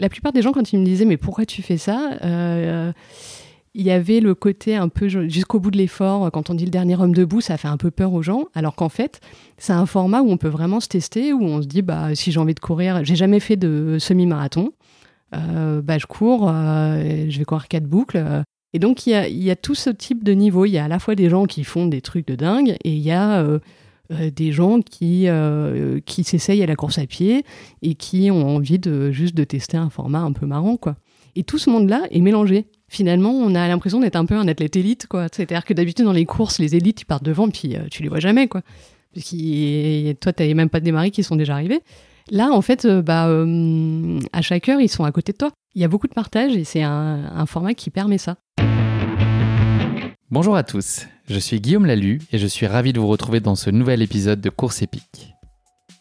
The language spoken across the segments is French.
la plupart des gens, quand ils me disaient mais pourquoi tu fais ça euh, il y avait le côté un peu jusqu'au bout de l'effort, quand on dit le dernier homme debout, ça fait un peu peur aux gens, alors qu'en fait, c'est un format où on peut vraiment se tester, où on se dit, bah, si j'ai envie de courir, j'ai jamais fait de semi-marathon, euh, bah, je cours, euh, je vais courir quatre boucles. et donc, il y, a, il y, a, tout ce type de niveau. Il y a à la fois des gens qui font des trucs de dingue, et il y a des gens qui, qui s'essayent à la course à pied et qui ont envie de juste de tester un format un peu marrant, quoi. Et tout ce monde-là est mélangé finalement, on a l'impression d'être un peu un athlète élite, quoi. C'est-à-dire que d'habitude, dans les courses, les élites, ils partent devant, puis euh, tu les vois jamais, quoi. Parce que toi, tu même pas démarré qui sont déjà arrivés. Là, en fait, euh, bah, euh, à chaque heure, ils sont à côté de toi. Il y a beaucoup de partage et c'est un format qui permet ça. Bonjour à tous, je suis Guillaume Lalu et je suis ravi de vous retrouver dans ce nouvel épisode de Course épique.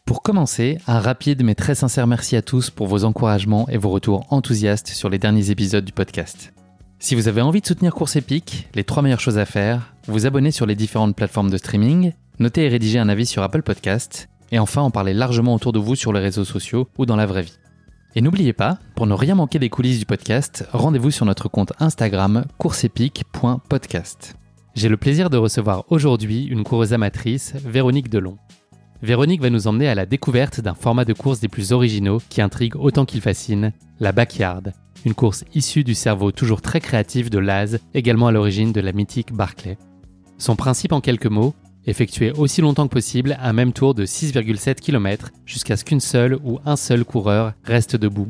Pour commencer, un rapide mais très sincère merci à tous pour vos encouragements et vos retours enthousiastes sur les derniers épisodes du podcast. Si vous avez envie de soutenir Course Épique, les trois meilleures choses à faire, vous abonner sur les différentes plateformes de streaming, noter et rédiger un avis sur Apple Podcast, et enfin en parler largement autour de vous sur les réseaux sociaux ou dans la vraie vie. Et n'oubliez pas, pour ne rien manquer des coulisses du podcast, rendez-vous sur notre compte Instagram courseepique.podcast. J'ai le plaisir de recevoir aujourd'hui une coureuse amatrice, Véronique Delon. Véronique va nous emmener à la découverte d'un format de course des plus originaux qui intrigue autant qu'il fascine, la backyard, une course issue du cerveau toujours très créatif de Laz, également à l'origine de la mythique Barclay. Son principe en quelques mots, effectuer aussi longtemps que possible un même tour de 6,7 km jusqu'à ce qu'une seule ou un seul coureur reste debout.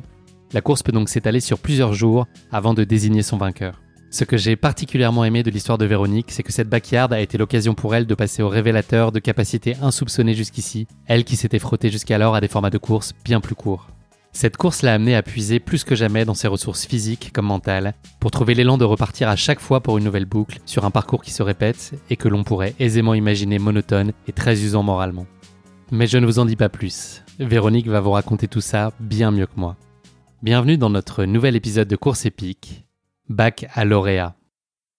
La course peut donc s'étaler sur plusieurs jours avant de désigner son vainqueur. Ce que j'ai particulièrement aimé de l'histoire de Véronique, c'est que cette backyard a été l'occasion pour elle de passer au révélateur de capacités insoupçonnées jusqu'ici, elle qui s'était frottée jusqu'alors à des formats de course bien plus courts. Cette course l'a amené à puiser plus que jamais dans ses ressources physiques comme mentales, pour trouver l'élan de repartir à chaque fois pour une nouvelle boucle sur un parcours qui se répète et que l'on pourrait aisément imaginer monotone et très usant moralement. Mais je ne vous en dis pas plus. Véronique va vous raconter tout ça bien mieux que moi. Bienvenue dans notre nouvel épisode de Course épique, Bac à lauréat.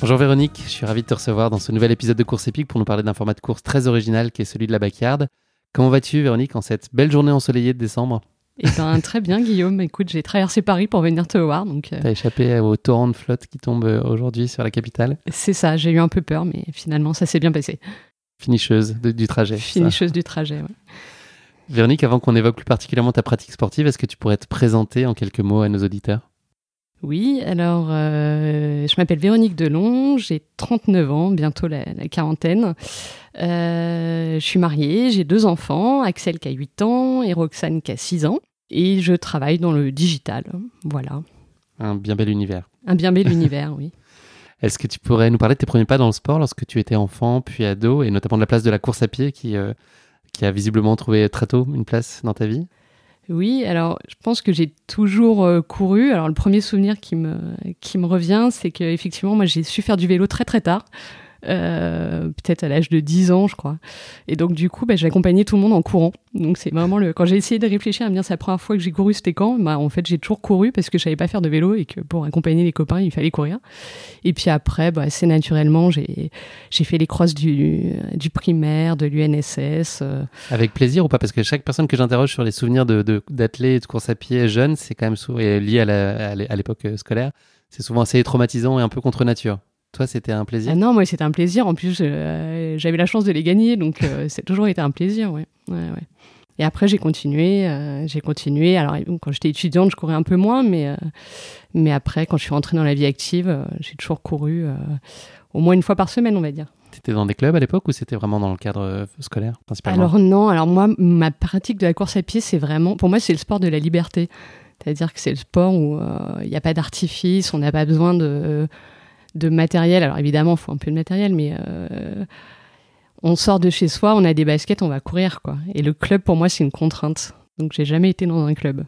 Bonjour Véronique, je suis ravi de te recevoir dans ce nouvel épisode de Course épique pour nous parler d'un format de course très original qui est celui de la backyard. Comment vas-tu Véronique en cette belle journée ensoleillée de décembre? Eh ben, très bien Guillaume, écoute, j'ai traversé Paris pour venir te voir. Donc, euh... T'as échappé au torrent de flotte qui tombe euh, aujourd'hui sur la capitale? C'est ça, j'ai eu un peu peur, mais finalement ça s'est bien passé. Finisseuse du trajet. Finisseuse du trajet, oui. Véronique, avant qu'on évoque plus particulièrement ta pratique sportive, est-ce que tu pourrais te présenter en quelques mots à nos auditeurs? Oui, alors euh, je m'appelle Véronique Delon, j'ai 39 ans, bientôt la, quarantaine. Euh, je suis mariée, j'ai deux enfants, Axel qui a 8 ans et Roxane qui a 6 ans. Et je travaille dans le digital, voilà. Un bien bel univers. Un bien bel univers, oui. Est-ce que tu pourrais nous parler de tes premiers pas dans le sport lorsque tu étais enfant, puis ado, et notamment de la place de la course à pied qui, euh, qui a visiblement trouvé très tôt une place dans ta vie? Oui, alors je pense que j'ai toujours euh, couru. Alors le premier souvenir qui me, qui me revient, c'est qu'effectivement, moi j'ai su faire du vélo très très tard. Euh, peut-être à l'âge de 10 ans, je crois. Et donc, du coup, bah, j'ai accompagné tout le monde en courant. Donc, c'est vraiment le. Quand j'ai essayé de réfléchir à me dire c'est la première fois que j'ai couru, c'était quand? Bah, En fait, j'ai toujours couru parce que je savais pas faire de vélo et que pour accompagner les copains, il fallait courir. Et puis après, bah, assez naturellement, j'ai fait les crosses du, primaire, de l'UNSS. Euh. Avec plaisir ou pas? Parce que chaque personne que j'interroge sur les souvenirs d'athlètes, de, de course à pied jeunes, c'est quand même lié à l'époque scolaire. C'est souvent assez traumatisant et un peu contre nature. Toi, c'était un plaisir ah Non, moi, c'était un plaisir. En plus, euh, j'avais la chance de les gagner, donc euh, c'est toujours été un plaisir, ouais. ouais, Et après, j'ai continué, euh, j'ai continué. Alors, quand j'étais étudiante, je courais un peu moins, mais, mais après, quand je suis rentrée dans la vie active, j'ai toujours couru au moins une fois par semaine, on va dire. Tu étais dans des clubs à l'époque ou c'était vraiment dans le cadre scolaire principalement? Alors non, alors moi, ma pratique de la course à pied, c'est vraiment, pour moi, c'est le sport de la liberté. C'est-à-dire que c'est le sport où il n'y a pas d'artifice, on n'a pas besoin de de matériel. Alors évidemment, il faut un peu de matériel, mais euh, on sort de chez soi, on a des baskets, on va courir, quoi. Et le club, pour moi, c'est une contrainte. Donc j'ai jamais été dans un club.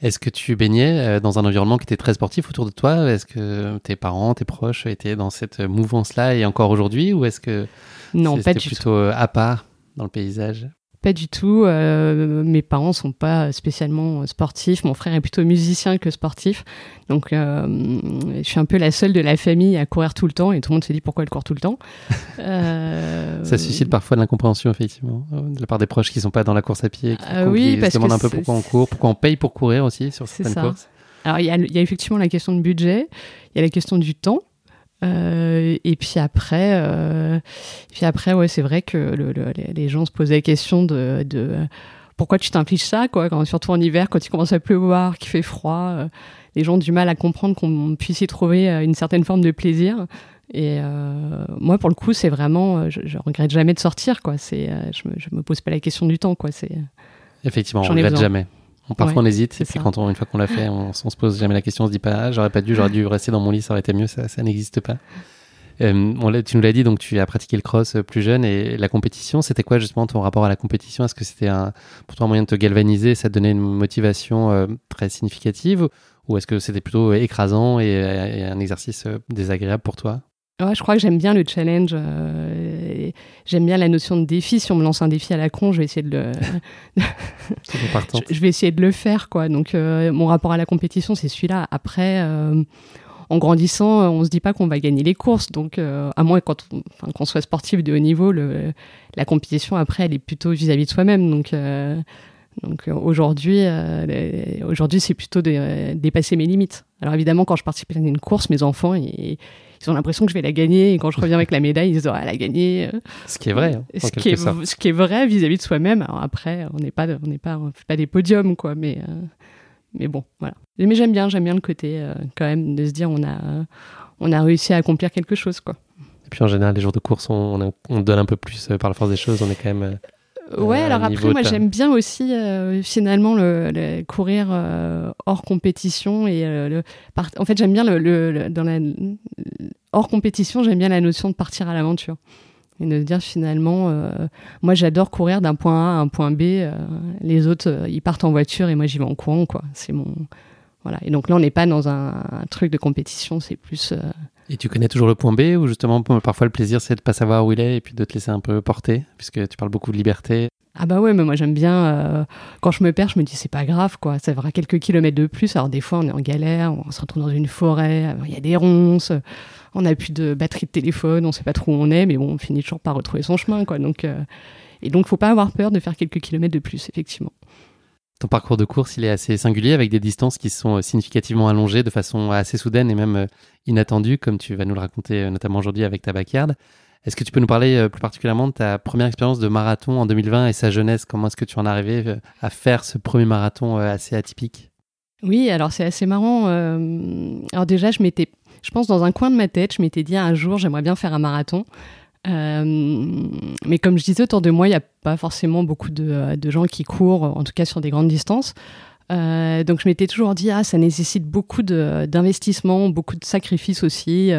Est-ce que tu baignais dans un environnement qui était très sportif autour de toi? Est-ce que tes parents, tes proches étaient dans cette mouvance-là et encore aujourd'hui Ou est-ce que non, pas du plutôt à part dans le paysage? Pas du tout. Euh, mes parents sont pas spécialement sportifs. Mon frère est plutôt musicien que sportif. Donc, euh, je suis un peu la seule de la famille à courir tout le temps. Et tout le monde se dit pourquoi elle court tout le temps. Euh, Ça suscite parfois de l'incompréhension, effectivement, de la part des proches qui sont pas dans la course à pied, qui, ah oui, se demandent un peu pourquoi on court, pourquoi on paye pour courir aussi sur certaines ça. courses. Alors, il y, y, a effectivement la question de budget, il y a la question du temps. Euh, et puis après, euh, puis après, ouais, c'est vrai que le, les gens se posaient la question de, de pourquoi tu t'impliques ça, quoi, quand, surtout en hiver, quand il commence à pleuvoir, qu'il fait froid. Euh, les gens ont du mal à comprendre qu'on puisse y trouver une certaine forme de plaisir. Et moi, pour le coup, c'est vraiment, je, je, regrette jamais de sortir, quoi. C'est, je, me, je me pose pas la question du temps, quoi. C'est effectivement, on regrette jamais parfois on hésite, et puis quand on, une fois qu'on l'a fait, on, se pose jamais la question, on se dit pas, ah, j'aurais pas dû, j'aurais dû rester dans mon lit, ça aurait été mieux, ça, ça n'existe pas. Euh, tu nous l'as dit, donc tu as pratiqué le cross euh, plus jeune et la compétition, c'était quoi justement ton rapport à la compétition? Est-ce que c'était un, pour toi un moyen de te galvaniser, ça te donnait une motivation euh, très significative? Ou est-ce que c'était plutôt écrasant et un exercice désagréable pour toi? Ouais, je crois que j'aime bien le challenge. Euh, j'aime bien la notion de défi. Si on me lance un défi à la con, je vais essayer de le. je, vais essayer de le faire, quoi. Donc, euh, mon rapport à la compétition, c'est celui-là. Après, euh, en grandissant, on se dit pas qu'on va gagner les courses. Donc, à moins quand on, qu'on soit sportif de haut niveau, le, la compétition après, elle est plutôt vis-à-vis de soi-même. Donc. Donc aujourd'hui, aujourd'hui c'est plutôt de, dépasser mes limites. Alors évidemment, quand je participe à une course, mes enfants, ils, ils ont l'impression que je vais la gagner et quand je reviens avec la médaille, ils disent oh, elle a gagné. Ce qui est vrai. Hein, ce, qui est, ce, qui est, vrai vis-à-vis de soi-même. Alors après, on n'est pas, on n'est pas, on fait pas des podiums quoi, mais euh, mais bon, voilà. Mais j'aime bien, j'aime bien le côté euh, quand même de se dire on a, on a réussi à accomplir quelque chose quoi. Et puis en général, les jours de course, on, on donne un peu plus euh, par la force des choses. On est quand même Ouais, alors après, moi j'aime bien aussi euh, finalement le, courir euh, hors compétition et euh, le, en fait j'aime bien le, dans la hors compétition j'aime bien la notion de partir à l'aventure et de dire finalement moi j'adore courir d'un point A à un point B les autres ils partent en voiture et moi j'y vais en courant quoi. C'est mon voilà et donc là on n'est pas dans un, un, truc de compétition c'est plus et tu connais toujours le point B ou justement parfois le plaisir c'est de pas savoir où il est et puis de te laisser un peu porter puisque tu parles beaucoup de liberté? Ah bah ouais, mais moi j'aime bien. Euh, quand je me perds, je me dis c'est pas grave quoi. Ça fera quelques kilomètres de plus. Alors des fois on est en galère, on se retrouve dans une forêt, il y a des ronces, on n'a plus de batterie de téléphone, on sait pas trop où on est, mais bon, on finit toujours par retrouver son chemin quoi. Donc euh, et donc faut pas avoir peur de faire quelques kilomètres de plus effectivement. Ton parcours de course, il est assez singulier avec des distances qui sont euh, significativement allongées de façon assez soudaine et même inattendue, comme tu vas nous le raconter notamment aujourd'hui avec ta backyard. Est-ce que tu peux nous parler euh, plus particulièrement de ta première expérience de marathon en 2020 et sa jeunesse? Comment est-ce que tu en es arrivé euh, à faire ce premier marathon euh, assez atypique? Oui, alors c'est assez marrant. alors déjà, je m'étais, je pense dans un coin de ma tête, je m'étais dit un jour, j'aimerais bien faire un marathon. Mais comme je disais autour de moi, il n'y a pas forcément beaucoup de, de, gens qui courent, en tout cas sur des grandes distances. donc je m'étais toujours dit, ah, ça nécessite beaucoup d'investissement, beaucoup de sacrifices aussi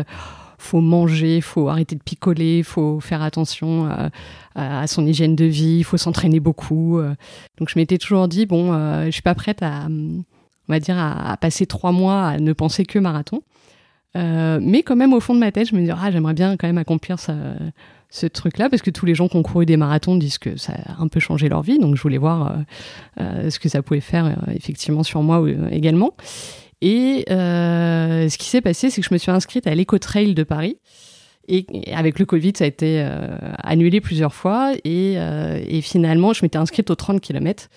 faut manger, faut arrêter de picoler, faut faire attention à, son hygiène de vie, faut s'entraîner beaucoup. Euh. Donc je m'étais toujours dit bon, euh, je suis pas prête à, on va dire, à, passer trois mois à ne penser que marathon. Euh, mais quand même au fond de ma tête, je me dis ah j'aimerais bien quand même accomplir ce truc-là parce que tous les gens qui ont couru des marathons disent que ça a un peu changé leur vie. Donc je voulais voir ce que ça pouvait faire effectivement sur moi également. Et euh, ce qui s'est passé, c'est que je me suis inscrite à l'Eco-Trail de Paris. Et avec le Covid, ça a été euh, annulé plusieurs fois. Et, euh, et finalement, je m'étais inscrite aux 30 km.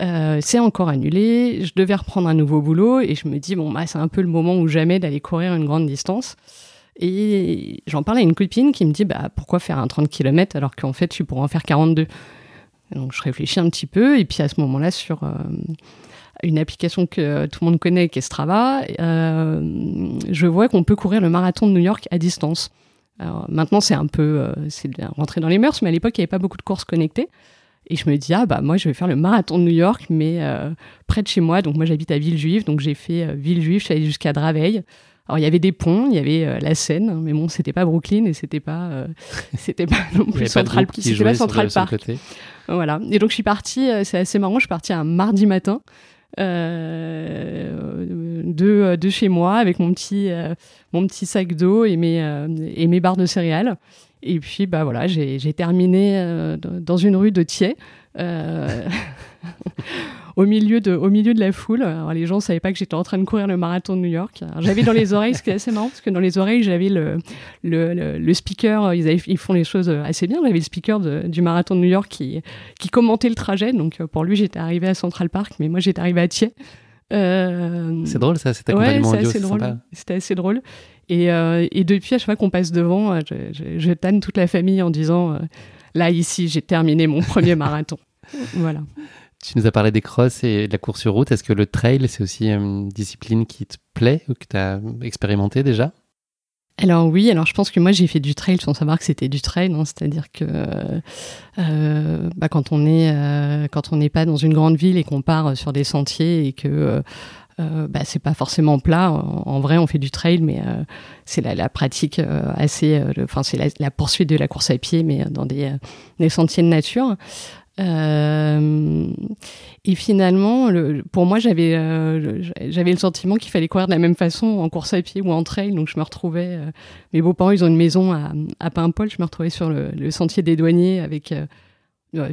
Euh, c'est encore annulé. Je devais reprendre un nouveau boulot. Et je me dis, bon, bah, c'est un peu le moment ou jamais d'aller courir une grande distance. Et j'en parlais à une copine qui me dit, bah, pourquoi faire un 30 km alors qu'en fait, tu pourrais en faire 42 Donc je réfléchis un petit peu. Et puis à ce moment-là, sur une application que tout le monde connaît, qui est Strava, euh, je vois qu'on peut courir le marathon de New York à distance. Alors, maintenant, c'est un peu euh, c'est rentré dans les mœurs, mais à l'époque, il n'y avait pas beaucoup de courses connectées. Et je me dis, ah bah moi, je vais faire le marathon de New York, mais euh, près de chez moi. Donc, moi, j'habite à Villejuif, donc j'ai fait Villejuif, je suis allée jusqu'à Draveil. Alors il y avait des ponts, il y avait la Seine, mais bon, c'était pas Brooklyn et c'était pas, c'était pas non plus Central, c'était pas Central Park. Voilà. Et donc je suis partie, c'est assez marrant, je suis partie un mardi matin de, de, chez moi avec mon petit, mon petit sac d'eau et mes, et mes barres de céréales. Et puis, bah voilà, j'ai terminé dans une rue de Thiers. au milieu de, au milieu de la foule. Alors, les gens ne savaient pas que j'étais en train de courir le marathon de New York. J'avais dans les oreilles, ce qui est assez marrant, parce que dans les oreilles, j'avais le, le, le, speaker, ils, ils font les choses assez bien. J'avais le speaker du marathon de New York qui, qui commentait le trajet. Donc pour lui, j'étais arrivé à Central Park, mais moi, j'étais arrivé à Thiers. Euh... C'est drôle ça, cet accompagnement ouais, c'est. C'était assez drôle. Et, euh, et, depuis, à chaque fois qu'on passe devant, je, je, je, tanne toute la famille en disant euh, là, ici, j'ai terminé mon premier marathon. voilà. Tu nous as parlé des crosses et de la course sur route. Est-ce que le trail, c'est aussi une discipline qui te plaît ou que tu as expérimenté déjà? Alors oui, alors je pense que moi j'ai fait du trail sans savoir que c'était du trail, hein. c'est-à-dire que euh, bah, quand on est euh, quand on n'est pas dans une grande ville et qu'on part sur des sentiers et que euh, bah, c'est pas forcément plat. En, vrai, on fait du trail, mais c'est la, pratique assez, enfin c'est la, poursuite de la course à pied, mais dans des, sentiers de nature. Euh, et finalement, le, pour moi, j'avais euh, j'avais le sentiment qu'il fallait courir de la même façon en course à pied ou en trail. Donc je me retrouvais. Euh, mes beaux-parents, ils ont une maison à, Paimpol. Je me retrouvais sur le, sentier des douaniers avec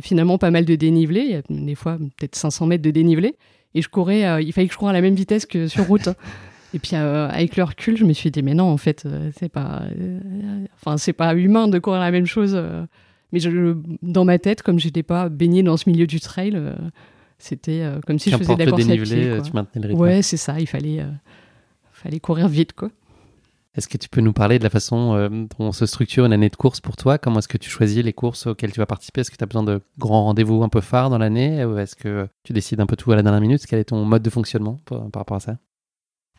finalement pas mal de dénivelé. Des fois peut-être 500 mètres de dénivelé. Et je courais. il fallait que je cours à la même vitesse que sur route. Et puis avec le recul, je me suis dit mais non, en fait, c'est pas, enfin c'est pas humain de courir la même chose mais je, dans ma tête, comme j'étais pas baignée dans ce milieu du trail, euh, c'était euh, comme si je faisais de la course à pied. Euh, tu maintenais le rythme. Ouais, c'est ça. Il fallait, fallait courir vite, quoi. Est-ce que tu peux nous parler de la façon dont se structure une année de course pour toi? Comment est-ce que tu choisis les courses auxquelles tu vas participer? Est-ce que tu as besoin de grands rendez-vous un peu phares dans l'année? Ou est-ce que tu décides un peu tout à la dernière minute? Quel est ton mode de fonctionnement par, rapport à ça?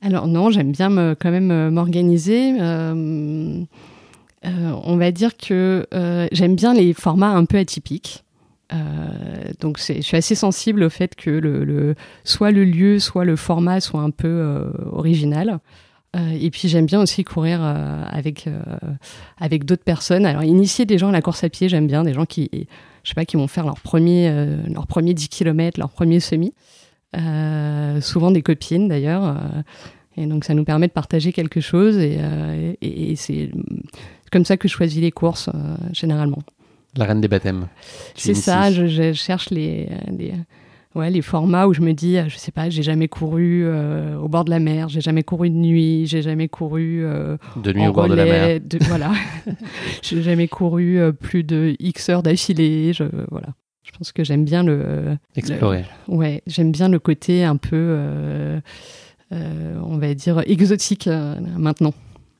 Alors non, j'aime bien quand même m'organiser. Euh, on va dire que euh, j'aime bien les formats un peu atypiques. Euh, donc je suis assez sensible au fait que soit le lieu, soit le format soit un peu original. Et puis j'aime bien aussi courir avec avec d'autres personnes. Alors initier des gens à la course à pied, j'aime bien des gens qui je sais pas qui vont faire leur premier leur premier 10 km, leur premier semi. souvent des copines d'ailleurs. et donc ça nous permet de partager quelque chose et, et c'est comme ça que je choisis les courses, euh, généralement. La reine des baptêmes. C'est ça, je, cherche les, les, ouais, les formats où je me dis, je sais pas, j'ai jamais couru euh, au bord de la mer, j'ai jamais couru de nuit, j'ai jamais couru. Euh, de nuit au bord de la mer. voilà. j'ai jamais couru plus de X heures d'affilée. Je, voilà. Je pense que j'aime bien le. Explorer. ouais, j'aime bien le côté un peu, on va dire, exotique maintenant.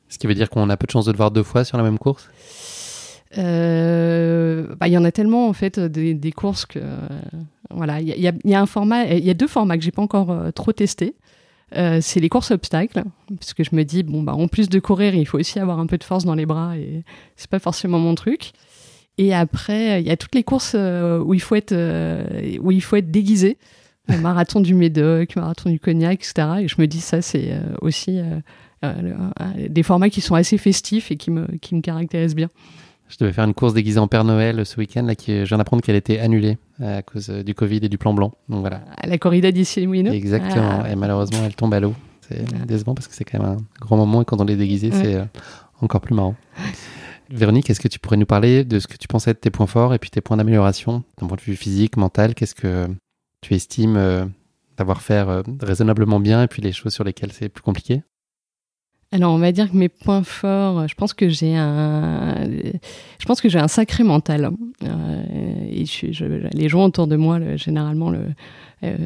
Ce qui veut dire qu'on a peu de chances de le voir deux fois sur la même course? Euh, bah, Il y en a tellement en fait des, courses que voilà, il y, a un format, il y a deux formats que j'ai pas encore euh, trop testé. Euh, c'est les courses obstacles, parce que je me dis bon bah en plus de courir, il faut aussi avoir un peu de force dans les bras et c'est pas forcément mon truc. Et après, il y a toutes les courses où il faut être où il faut être déguisé, le marathon du Médoc, marathon du Cognac, etc. Et je me dis ça c'est aussi euh, euh, des formats qui sont assez festifs et qui me, qui me caractérisent bien. Je devais faire une course déguisée en Père Noël ce week-end, là, qui, je viens d'apprendre qu'elle était annulée euh, à cause du Covid et du plan blanc. Donc voilà. À la corrida d'ici Exactement. Ah. Et malheureusement, elle tombe à l'eau. C'est ah. décevant parce que c'est quand même un grand moment et quand on est déguisé, c'est encore plus marrant. Véronique, est-ce que tu pourrais nous parler de ce que tu pensais de tes points forts et puis tes points d'amélioration d'un point de vue physique, mental? Qu'est-ce que tu estimes d'avoir fait raisonnablement bien et puis les choses sur lesquelles c'est plus compliqué? Alors, on va dire que mes points forts, je pense que j'ai un, je pense que j'ai un sacré mental. Euh, et je, les gens autour de moi, généralement, le, euh,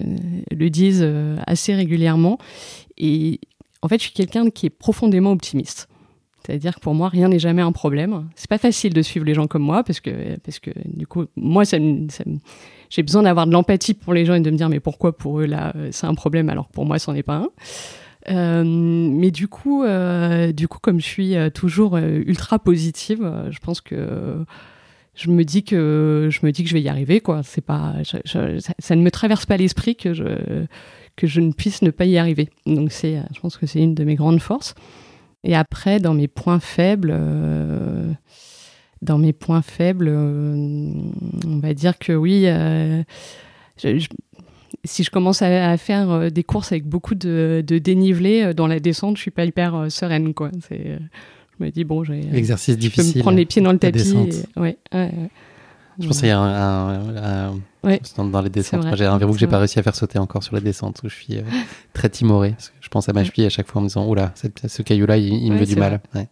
le disent euh, assez régulièrement. Et en fait, je suis quelqu'un qui est profondément optimiste. C'est-à-dire que pour moi, rien n'est jamais un problème. C'est pas facile de suivre les gens comme moi parce que, parce que du coup, moi, ça, ça j'ai besoin d'avoir de l'empathie pour les gens et de me dire mais pourquoi pour eux là c'est un problème alors que pour moi, c'en est pas un. Euh, mais du coup, euh, du coup, comme je suis euh, toujours ultra positive, je pense que je me dis que je me dis que je vais y arriver ça, ne me traverse pas l'esprit que je ne puisse ne pas y arriver. Donc je pense que c'est une de mes grandes forces. Et après dans mes points faibles dans mes points faibles on va dire que oui je, si je commence à, faire euh, des courses avec beaucoup de, dénivelé euh, dans la descente, je suis pas hyper euh, sereine, quoi. C'est, je me dis bon, j'ai l'exercice difficile. Je peux me prendre les pieds dans le tapis. ouais, Je pense qu'il y a un, dans les descentes. j'ai un verrou que j'ai pas réussi à faire sauter encore sur la descente où je suis très timoré. je pense à ma cheville à chaque fois en me disant oula, ce caillou-là, il, me veut du mal. Vrai.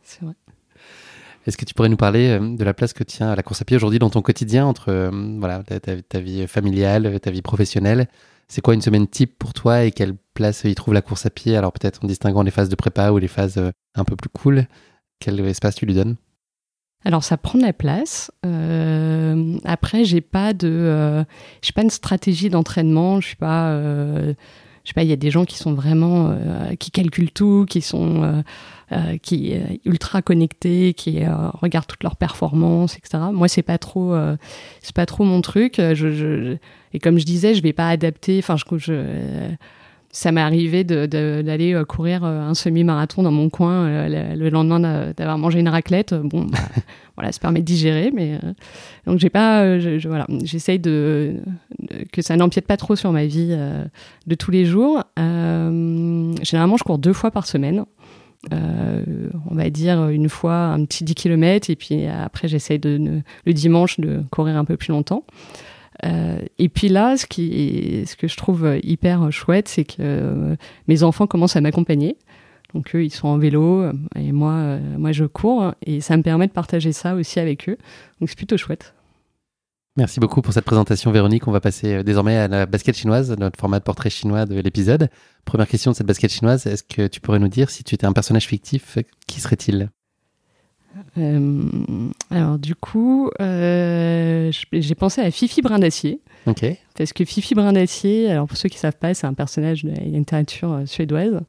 Est-ce que tu pourrais nous parler de la place que tient la course à pied aujourd'hui dans ton quotidien entre voilà, ta, vie familiale, ta vie professionnelle c'est quoi une semaine type pour toi et quelle place y trouve la course à pied? Alors peut-être en distinguant les phases de prépa ou les phases euh, un peu plus cool, quel espace tu lui donnes? Alors ça prend de la place. Euh, après, j'ai pas de, euh, j'ai pas une stratégie d'entraînement. Je suis pas, je sais pas. Il y a des gens qui sont vraiment, qui calculent tout, qui sont, qui ultra connectés, qui regardent toutes leurs performances, etc. Moi, c'est pas trop, c'est pas trop mon truc. je, et comme je disais, je vais pas adapter. Enfin, je, je ça m'est arrivé d'aller euh, courir euh, un semi-marathon dans mon coin euh, le, lendemain d'avoir mangé une raclette. Bon, bah, voilà, ça permet de digérer, mais donc j'ai pas, je, voilà, j'essaye de, que ça n'empiète pas trop sur ma vie de tous les jours. généralement, je cours deux fois par semaine. on va dire une fois un petit 10 km et puis après j'essaye de, le dimanche de courir un peu plus longtemps. Euh, et puis là, ce, que je trouve hyper chouette, c'est que euh, mes enfants commencent à m'accompagner. Donc eux, ils sont en vélo et moi, euh, moi, je cours. Et ça me permet de partager ça aussi avec eux. Donc c'est plutôt chouette. Merci beaucoup pour cette présentation, Véronique. On va passer désormais à la basket chinoise, notre format de portrait chinois de l'épisode. Première question de cette basket chinoise, est-ce que tu pourrais nous dire si tu étais un personnage fictif, qui serait-il? Euh, alors du coup, euh, j'ai pensé à Fifi Brin d'Acier. Parce que Fifi Brin d'Acier, alors pour ceux qui ne savent pas, c'est un personnage de la littérature euh, suédoise.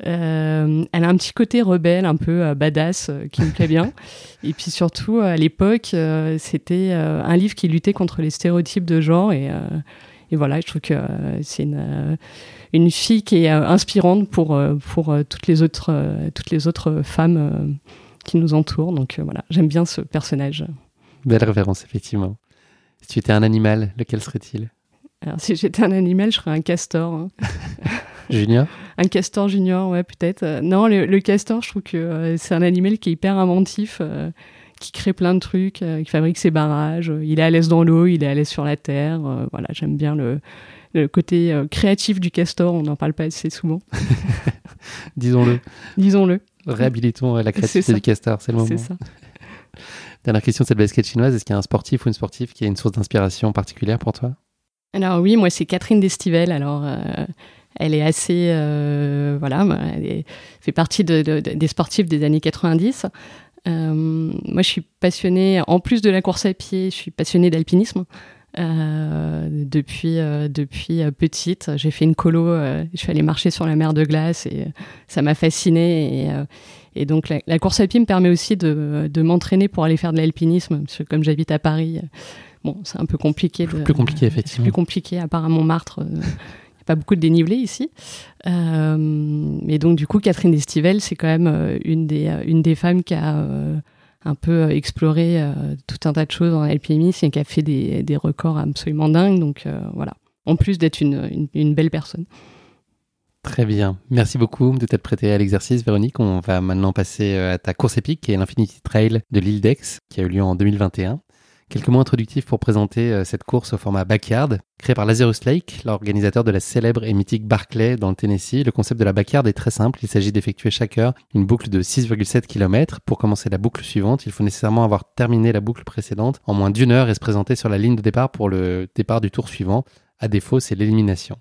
elle a un petit côté rebelle, un peu badass, qui me plaît bien. Et puis surtout, à l'époque, c'était un livre qui luttait contre les stéréotypes de genre. Et, et voilà, je trouve que c'est une, une fille qui est inspirante pour, pour toutes, les autres, toutes les autres femmes qui nous entoure. Donc euh, voilà, j'aime bien ce personnage. Belle référence, effectivement. Si tu étais un animal, lequel serait-il? Alors, si j'étais un animal, je serais un castor. Hein. junior? Un castor junior, ouais, peut-être. Euh, non, le, castor, je trouve que euh, c'est un animal qui est hyper inventif, qui crée plein de trucs, qui fabrique ses barrages. il est à l'aise dans l'eau, il est à l'aise sur la terre. voilà, j'aime bien le, le côté créatif du castor, on n'en parle pas assez souvent. Disons-le. Disons-le. Réhabilitons la créativité du castor, c'est le moment. C'est ça. Dernière question de cette basket chinoise, est-ce qu'il y a un sportif ou une sportive qui a une source d'inspiration particulière pour toi? Alors oui, moi c'est Catherine Destivelle. Alors euh, elle est assez, euh, voilà, elle fait partie des sportifs des années 90. Euh, moi je suis passionnée, en plus de la course à pied, je suis passionnée d'alpinisme. Euh, depuis euh, depuis euh, petite. J'ai fait une colo, je suis allée marcher sur la mer de glace et ça m'a fascinée. Et, et donc la, course à pied me permet aussi de, de m'entraîner pour aller faire de l'alpinisme, parce que comme j'habite à Paris, bon, c'est un peu compliqué. De, plus compliqué, effectivement. Plus compliqué, à part à Montmartre. Il n'y a pas beaucoup de dénivelé ici. Et donc, du coup, Catherine Destivelle, c'est quand même une des, une des femmes qui a un peu euh, exploré euh, tout un tas de choses en alpinisme et qui a fait des, des records absolument dingues. Donc euh, voilà, en plus d'être une, une, belle personne. Très bien. Merci beaucoup de t'être prêté à l'exercice, Véronique. On va maintenant passer à ta course épique, qui est l'Infinity Trail de l'île d'Aix, qui a eu lieu en 2021. Quelques mots introductifs pour présenter euh, cette course au format backyard. Créée par Lazarus Lake, l'organisateur de la célèbre et mythique Barclay dans le Tennessee, le concept de la backyard est très simple. Il s'agit d'effectuer chaque heure une boucle de 6,7 km. Pour commencer la boucle suivante, il faut nécessairement avoir terminé la boucle précédente en moins d'une heure et se présenter sur la ligne de départ pour le départ du tour suivant. À défaut, c'est l'élimination.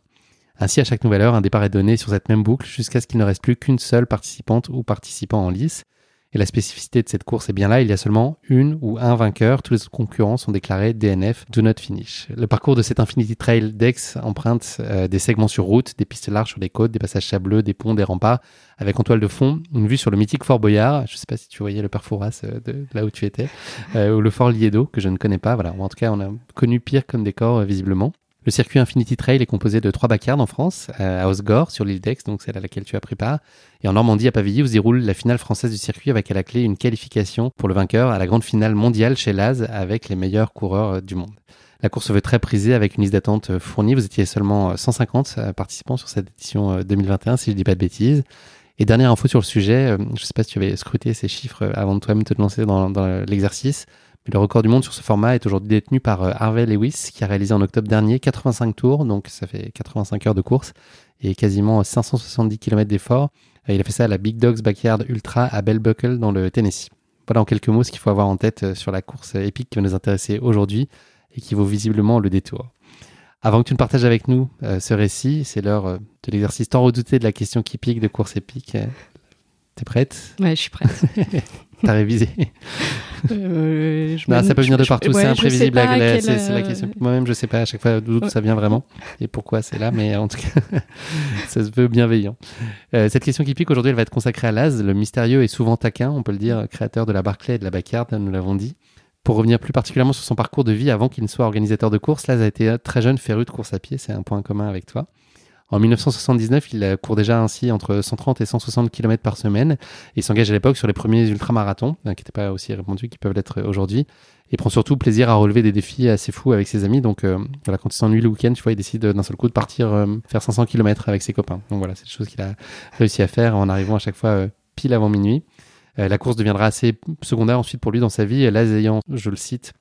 Ainsi, à chaque nouvelle heure, un départ est donné sur cette même boucle jusqu'à ce qu'il ne reste plus qu'une seule participante ou participant en lice. Et la spécificité de cette course est bien là, il y a seulement une ou un vainqueur. Tous les autres concurrents sont déclarés DNF, do not finish. Le parcours de cet Infinity Trail Dex emprunte euh, des segments sur route, des pistes larges sur les côtes, des passages sableux, des ponts, des remparts, avec en toile de fond une vue sur le mythique Fort Boyard. Je ne sais pas si tu voyais le Fouras euh, de, là où tu étais, euh, ou le Fort Liedo, que je ne connais pas. Voilà, en tout cas, on a connu pire comme décor visiblement. Le circuit Infinity Trail est composé de trois backyards en France, à Osgore, sur l'île d'Aix, donc celle à laquelle tu as pris part, et en Normandie, à Pavilly, où se déroule la finale française du circuit avec à la clé une qualification pour le vainqueur à la grande finale mondiale chez Laz avec les meilleurs coureurs euh, du monde. La course se veut très prisée avec une liste d'attente fournie. Vous étiez seulement 150 participants sur cette édition 2021, si je ne dis pas de bêtises. Et dernière info sur le sujet, je ne sais pas si tu avais scruté ces chiffres avant de toi-même te lancer dans l'exercice, le record du monde sur ce format est aujourd'hui détenu par Harvey Lewis, qui a réalisé en octobre dernier 85 tours, donc ça fait 85 heures de course et quasiment 570 km d'effort. Il a fait ça à la Big Dogs Backyard Ultra à Bell Buckle dans le Tennessee. Voilà en quelques mots ce qu'il faut avoir en tête euh, sur la course épique qui va nous intéresser aujourd'hui et qui vaut visiblement le détour. Avant que tu ne partages avec nous euh, ce récit, c'est l'heure euh, de l'exercice tant redouté de la question qui pique de course épique. T'es prête Ouais, je suis prête. T'as révisé euh, non, Ça peut venir de partout, c'est imprévisible. C'est la question. Moi-même, je sais pas à chaque fois d'où ça vient vraiment et pourquoi c'est là, mais en tout cas, ça se veut bienveillant. Euh, cette question qui pique aujourd'hui, elle va être consacrée à Laz, le mystérieux et souvent taquin, on peut le dire, créateur de la Barclay et de la Backyard, nous l'avons dit. Pour revenir plus particulièrement sur son parcours de vie avant qu'il ne soit organisateur de course, Laz a été très jeune féru de course à pied, c'est un point commun avec toi. En 1979, il court déjà ainsi entre 130 et 160 km par semaine et s'engage à l'époque sur les premiers ultramarathons, hein, qui n'étaient pas aussi répandus qu'ils peuvent l'être aujourd'hui. Il prend surtout plaisir à relever des défis assez fous avec ses amis. Donc euh, voilà, quand il s'ennuie le week-end, tu vois, il décide d'un seul coup de partir euh, faire 500 km avec ses copains. Donc voilà, c'est des choses qu'il a réussi à faire en arrivant à chaque fois euh, pile avant minuit. la course deviendra assez secondaire ensuite pour lui dans sa vie, là ayant, je le cite,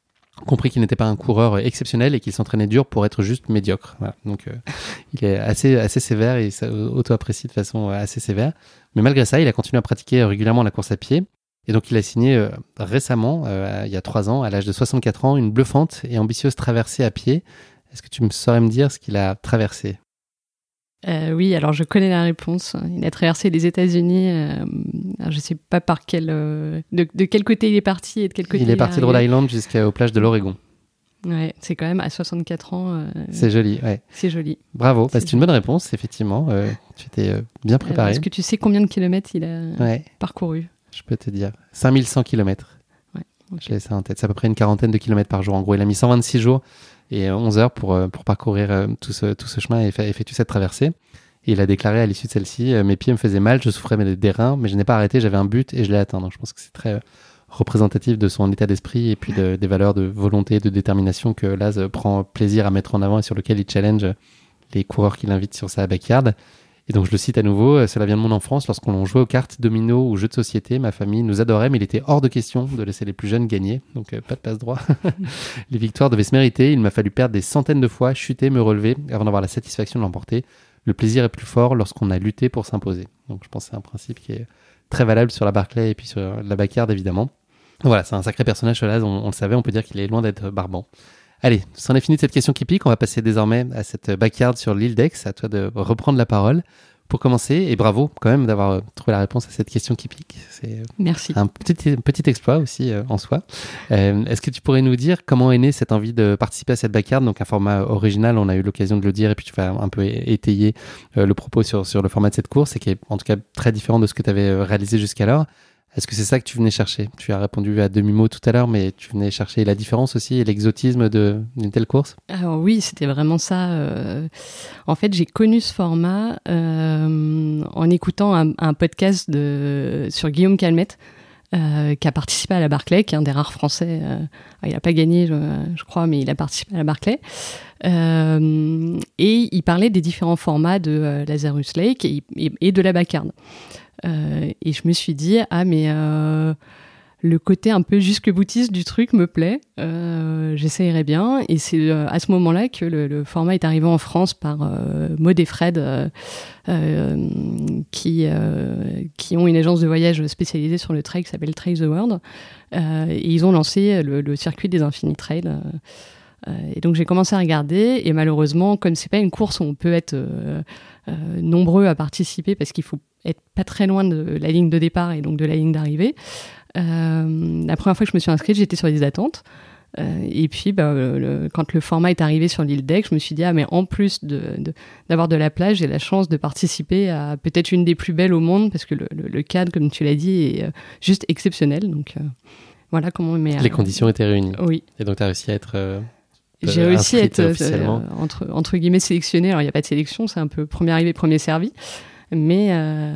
compris qu'il n'était pas un coureur exceptionnel et qu'il s'entraînait dur pour être juste médiocre. Donc euh, il est assez, assez sévère et auto-apprécie de façon assez sévère. Mais malgré ça, il a continué à pratiquer régulièrement la course à pied. Et donc il a signé euh, récemment, euh, il y a trois ans, à l'âge de 64 ans, une bluffante et ambitieuse traversée à pied. Est-ce que tu me saurais me dire ce qu'il a traversé? Euh, oui, alors je connais la réponse. Il a traversé les États-Unis. Euh, je ne sais pas par quel, euh, de, quel côté il est parti et de quel côté il est parti de Rhode Island jusqu'aux plages de l'Oregon. Ouais, c'est quand même à 64 ans. c'est joli, ouais. C'est joli. Bravo, c'est une bonne réponse, effectivement. tu étais bien préparé. Est-ce que tu sais combien de kilomètres il a parcouru? Je peux te dire. 5100 kilomètres. Ouais, J'ai ça en tête. C'est à peu près une quarantaine de kilomètres par jour. En gros, il a mis 126 jours et 11 heures pour, euh, pour parcourir euh, tout ce, tout ce chemin et effectuer cette traversée? Et il a déclaré à l'issue de celle-ci euh, Mes pieds me faisaient mal, je souffrais des reins, mais je n'ai pas arrêté, j'avais un but et je l'ai atteint. Donc je pense que c'est très représentatif de son état d'esprit et puis des valeurs de volonté, de détermination que Laz prend plaisir à mettre en avant et sur lequel il challenge les coureurs qu'il invite sur sa backyard. Et donc je le cite à nouveau, euh, cela vient de mon enfance, lorsqu'on jouait aux cartes, domino ou jeux de société, ma famille nous adorait, mais il était hors de question de laisser les plus jeunes gagner, donc euh, pas de passe droit. les victoires devaient se mériter, il m'a fallu perdre des centaines de fois, chuter, me relever, avant d'avoir la satisfaction de l'emporter. Le plaisir est plus fort lorsqu'on a lutté pour s'imposer. Donc je pense que c'est un principe qui est très valable sur la Barclay et puis sur la Backyard évidemment. Voilà, c'est un sacré personnage, Solaz, on, on le savait, on peut dire qu'il est loin d'être barbant. Allez, c'en est fini de cette question qui pique. On va passer désormais à cette backyard sur l'île d'Aix. À toi de reprendre la parole pour commencer. Et bravo quand même d'avoir trouvé la réponse à cette question qui pique. C'est Merci. un petit, petit exploit aussi euh, en soi. Euh, est-ce que tu pourrais nous dire comment est née cette envie de participer à cette backyard Donc un format original, on a eu l'occasion de le dire, et puis tu vas un peu étayer euh, le propos sur, sur le format de cette course, et qui est en tout cas très différent de ce que tu avais réalisé jusqu'alors. Est-ce que c'est ça que tu venais chercher Tu as répondu à demi-mot tout à l'heure, mais tu venais chercher la différence aussi et l'exotisme d'une telle course Alors oui, c'était vraiment ça. Euh. En fait, j'ai connu ce format euh, en écoutant un, podcast sur Guillaume Calmette, euh, qui a participé à la Barclay, qui est un des rares Français. il n'a pas gagné, je, crois, mais il a participé à la Barclay. et il parlait des différents formats de Lazarus Lake et, et de la Bacarde. Euh, et je me suis dit, ah, mais euh, le côté un peu jusque boutiste du truc me plaît, euh, j'essayerai bien. Et c'est à ce moment-là que le, format est arrivé en France par Maud et Fred, qui, qui ont une agence de voyage spécialisée sur le trail qui s'appelle Trail the World. et ils ont lancé le, circuit des Infinite Trails. et donc j'ai commencé à regarder, et malheureusement, comme c'est pas une course où on peut être nombreux à participer parce qu'il faut être pas très loin de la ligne de départ et donc de la ligne d'arrivée. Euh, la première fois que je me suis inscrite, j'étais sur les attentes. Euh, et puis, bah, quand le format est arrivé sur l'île d'Aix, je me suis dit, ah, mais en plus d'avoir de, de, la plage, j'ai la chance de participer à peut-être une des plus belles au monde, parce que le, cadre, comme tu l'as dit, est euh, juste exceptionnel. Donc, voilà comment on met. Les conditions étaient réunies. Oui. Et donc, tu as réussi à être. j'ai réussi à être entre, entre guillemets sélectionné. Alors, il n'y a pas de sélection, c'est un peu premier arrivé, premier servi. Mais, euh,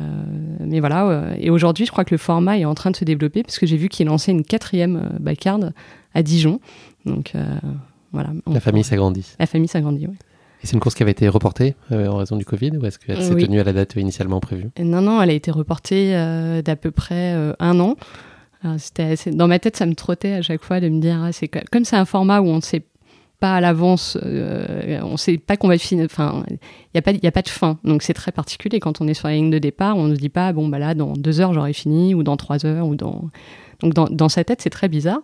mais voilà. Et aujourd'hui, je crois que le format est en train de se développer parce que j'ai vu qu'il lançait une quatrième euh, backyard à Dijon. Donc euh, Voilà. La famille s'agrandit. La famille s'agrandit, oui. Et c'est une course qui avait été reportée euh, en raison du Covid ou est-ce qu'elle s'est Oui. tenue à la date initialement prévue? Non, non, elle a été reportée euh, d'à peu près euh, un an. Assez- Dans ma tête, ça me trottait à chaque fois de me dire, ah, c'est co- comme c'est un format où on ne sait pas à l'avance, euh, on ne sait pas qu'on va finir, enfin, il n'y a, pas- a pas de fin. Donc c'est très particulier quand on est sur la ligne de départ, on ne se dit pas, bon, bah là, dans deux heures, j'aurai fini, ou dans trois heures, ou dans... Donc dans, sa tête, c'est très bizarre.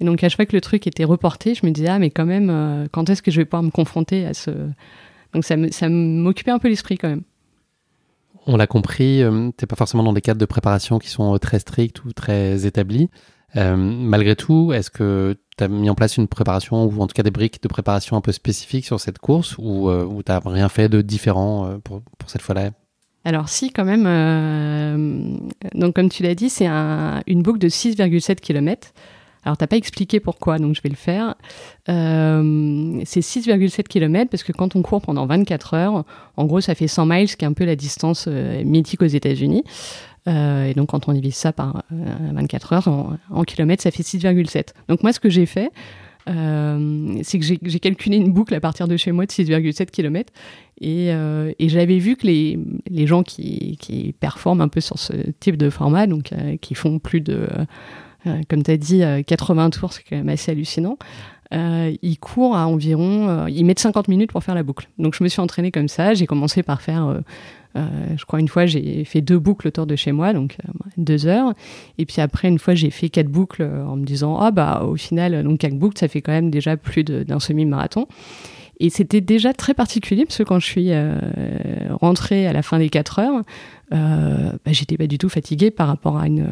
Et donc à chaque fois que le truc était reporté, je me disais, ah, mais quand même, euh, quand est-ce que je vais pouvoir me confronter à ce... Donc ça m'occupait un peu l'esprit quand même. On l'a compris, euh, t'es pas forcément dans des cadres de préparation qui sont euh, très stricts ou très établis. Euh, malgré tout, est-ce que tu as mis en place une préparation ou en tout cas des briques de préparation un peu spécifiques sur cette course ou, euh, ou t'as rien fait de différent euh, pour, pour cette fois-là? Alors si, quand même. euh, donc comme tu l'as dit, c'est un- une boucle de 6,7 km. Alors t'as pas expliqué pourquoi, donc je vais le faire. Euh, c'est 6,7 km parce que quand on court pendant 24 heures, en gros ça fait 100 miles, qui est un peu la distance mythique aux États-Unis. Euh, et donc quand on divise ça par euh, 24 heures en, kilomètres, ça fait 6,7. Donc moi ce que j'ai fait, euh, c'est que j'ai calculé une boucle à partir de chez moi de 6,7 km et, euh, j'avais vu que les, les gens qui, qui performent un peu sur ce type de format, donc euh, qui font plus de, euh, comme tu as dit, euh, 80 tours, c'est quand même assez hallucinant, euh, ils courent à environ, euh, ils mettent 50 minutes pour faire la boucle. Donc je me suis entraînée comme ça, j'ai commencé par faire... euh, je crois une fois j'ai fait deux boucles autour de chez moi, donc euh, deux heures. Et puis après une fois j'ai fait quatre boucles euh, en me disant ah bah au final donc quatre boucles ça fait quand même déjà plus d'un semi-marathon. Et c'était déjà très particulier parce que quand je suis rentrée à la fin des quatre heures, bah, j'étais pas du tout fatiguée par rapport à une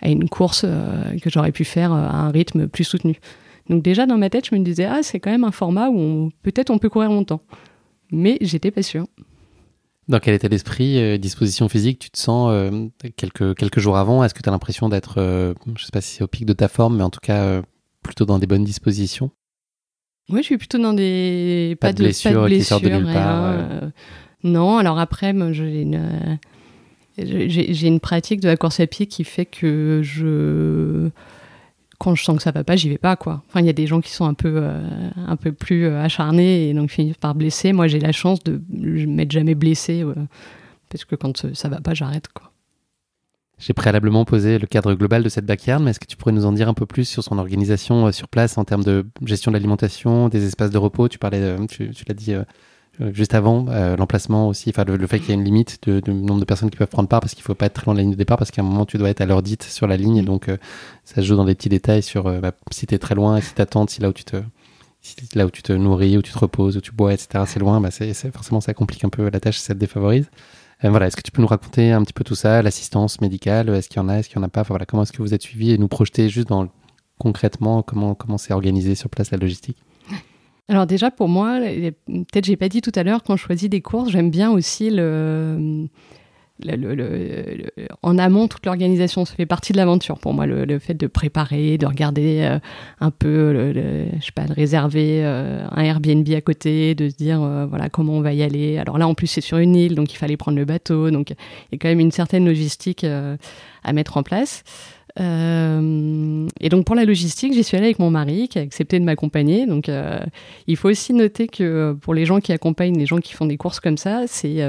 à une course que j'aurais pu faire à un rythme plus soutenu. Donc déjà dans ma tête je me disais ah c'est quand même un format où peut-être on peut courir longtemps. Mais j'étais pas sûre. Dans quel état d'esprit, euh, disposition physique, tu te sens euh, quelques, quelques jours avant? Est-ce que tu as l'impression d'être, euh, je sais pas si c'est au pic de ta forme, mais en tout cas euh, plutôt dans des bonnes dispositions? Moi, je suis plutôt dans des Pas de blessures qui sortent de nulle part, Non, alors après, moi, j'ai une, j'ai une pratique de la course à pied qui fait que je, quand je sens que ça va pas, j'y vais pas quoi. Enfin, il y a des gens qui sont un peu, euh, un peu plus euh, acharnés et donc finissent par blesser. Moi, j'ai la chance de m'être jamais blessé euh, parce que quand ça va pas, j'arrête quoi. J'ai préalablement posé le cadre global de cette backyard, mais est-ce que tu pourrais nous en dire un peu plus sur son organisation sur place en termes de gestion de l'alimentation, des espaces de repos? Tu parlais, tu, l'as dit juste avant, euh, l'emplacement aussi, enfin le, le fait qu'il y ait une limite de, de nombre de personnes qui peuvent prendre part parce qu'il faut pas être très loin de la ligne de départ parce qu'à un moment tu dois être à l'heure dite sur la ligne et donc euh, ça se joue dans des petits détails sur euh, bah, si tu es très loin, si t'attends, si là où tu te si là où tu te nourris, où tu te reposes, où tu bois, etc. C'est loin, bah c'est, forcément ça complique un peu la tâche, ça te défavorise. Euh, voilà, est-ce que tu peux nous raconter un petit peu tout ça, l'assistance médicale, est-ce qu'il y en a, est-ce qu'il y en a pas, enfin, voilà, comment est-ce que vous êtes suivi et nous projeter juste dans concrètement comment comment c'est organisé sur place la logistique? Alors déjà pour moi, peut-être j'ai pas dit tout à l'heure, quand je choisis des courses, j'aime bien aussi le, en amont toute l'organisation. Ça fait partie de l'aventure pour moi, le, fait de préparer, de regarder euh, un peu, je sais pas, de réserver euh, un Airbnb à côté, de se dire euh, voilà comment on va y aller. Alors là en plus c'est sur une île, donc il fallait prendre le bateau, donc il y a quand même une certaine logistique à mettre en place. Euh, et donc pour la logistique, j'y suis allée avec mon mari qui a accepté de m'accompagner. Donc euh, il faut aussi noter que euh, pour les gens qui accompagnent les gens qui font des courses comme ça, c'est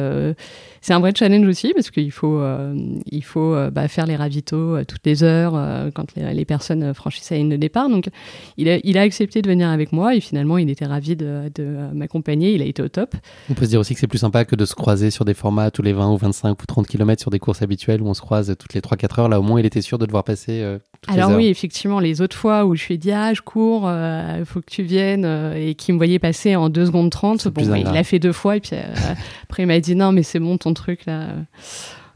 c'est un vrai challenge aussi parce qu'il faut euh, il faut euh, bah, faire les ravitaux euh, toutes les heures quand les, les personnes franchissent la ligne de départ. Donc il a, il a accepté de venir avec moi et finalement il était ravi de, de m'accompagner. Il a été au top. On peut se dire aussi que c'est plus sympa que de se croiser sur des formats tous les 20 ou 25 ou 30 km sur des courses habituelles où on se croise toutes les 3-4 heures. Là, au moins, il était sûr de devoir passer euh, toutes Alors les heures. oui, effectivement, les autres fois où je lui ai dit ah je cours, il faut que tu viennes euh, et qu'il me voyait passer en 2 secondes 30, C'est bon, bah, il l'a fait deux fois et puis après il m'a dit non mais c'est bon truc là,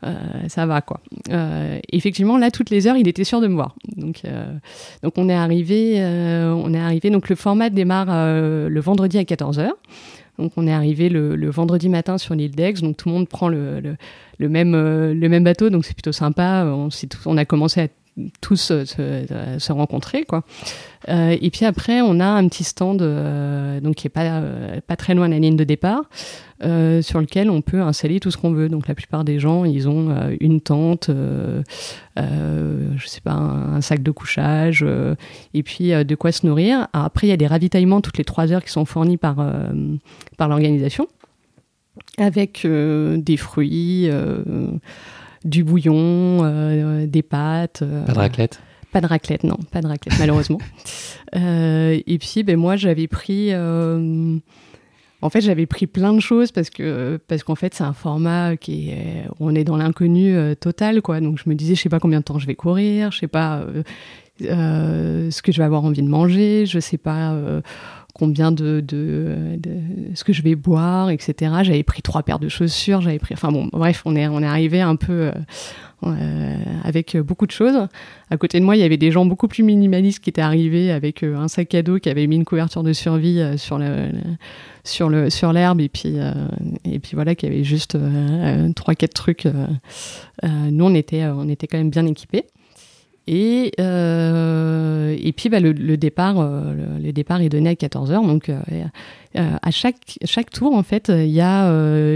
euh, ça va quoi. Euh, effectivement là toutes les heures il était sûr de me voir. Donc euh, donc on est arrivé, euh, on est arrivé donc le format démarre euh, le vendredi à 14 h donc on est arrivé le, vendredi matin sur l'île d'Aix, donc tout le monde prend le, le, même, euh, le même bateau, donc c'est plutôt sympa. On, on a commencé à tous se, rencontrer quoi. Euh, et puis après, on a un petit stand euh, donc qui est pas euh, pas très loin de la ligne de départ, sur lequel on peut installer tout ce qu'on veut. Donc la plupart des gens, ils ont une tente, je sais pas, un, sac de couchage, et puis de quoi se nourrir. Après, il y a des ravitaillements toutes les trois heures qui sont fournis par par l'organisation, avec des fruits du bouillon, des pâtes. pas de raclette pas de raclette, non, pas de raclette, malheureusement. Euh, et puis, ben, moi, j'avais pris. Euh, en fait, j'avais pris plein de choses parce que parce qu'en fait, c'est un format qui est, on est dans l'inconnu euh, total, quoi. Donc, je me disais, je sais pas combien de temps je vais courir, je sais pas ce que je vais avoir envie de manger, je sais pas combien de, de, ce que je vais boire, etc. J'avais pris trois paires de chaussures, j'avais pris, enfin bon, bref, on est on est arrivé un peu euh, avec beaucoup de choses. À côté de moi, il y avait des gens beaucoup plus minimalistes qui étaient arrivés avec euh, un sac à dos qui avait mis une couverture de survie euh, sur le, sur le sur l'herbe et puis et puis voilà qui avait juste trois quatre trucs. nous, on était on était quand même bien équipés. Et, euh, et puis bah, le, départ, euh, le, départ est donné à 14h. Donc euh, à chaque, chaque tour, en fait, il y a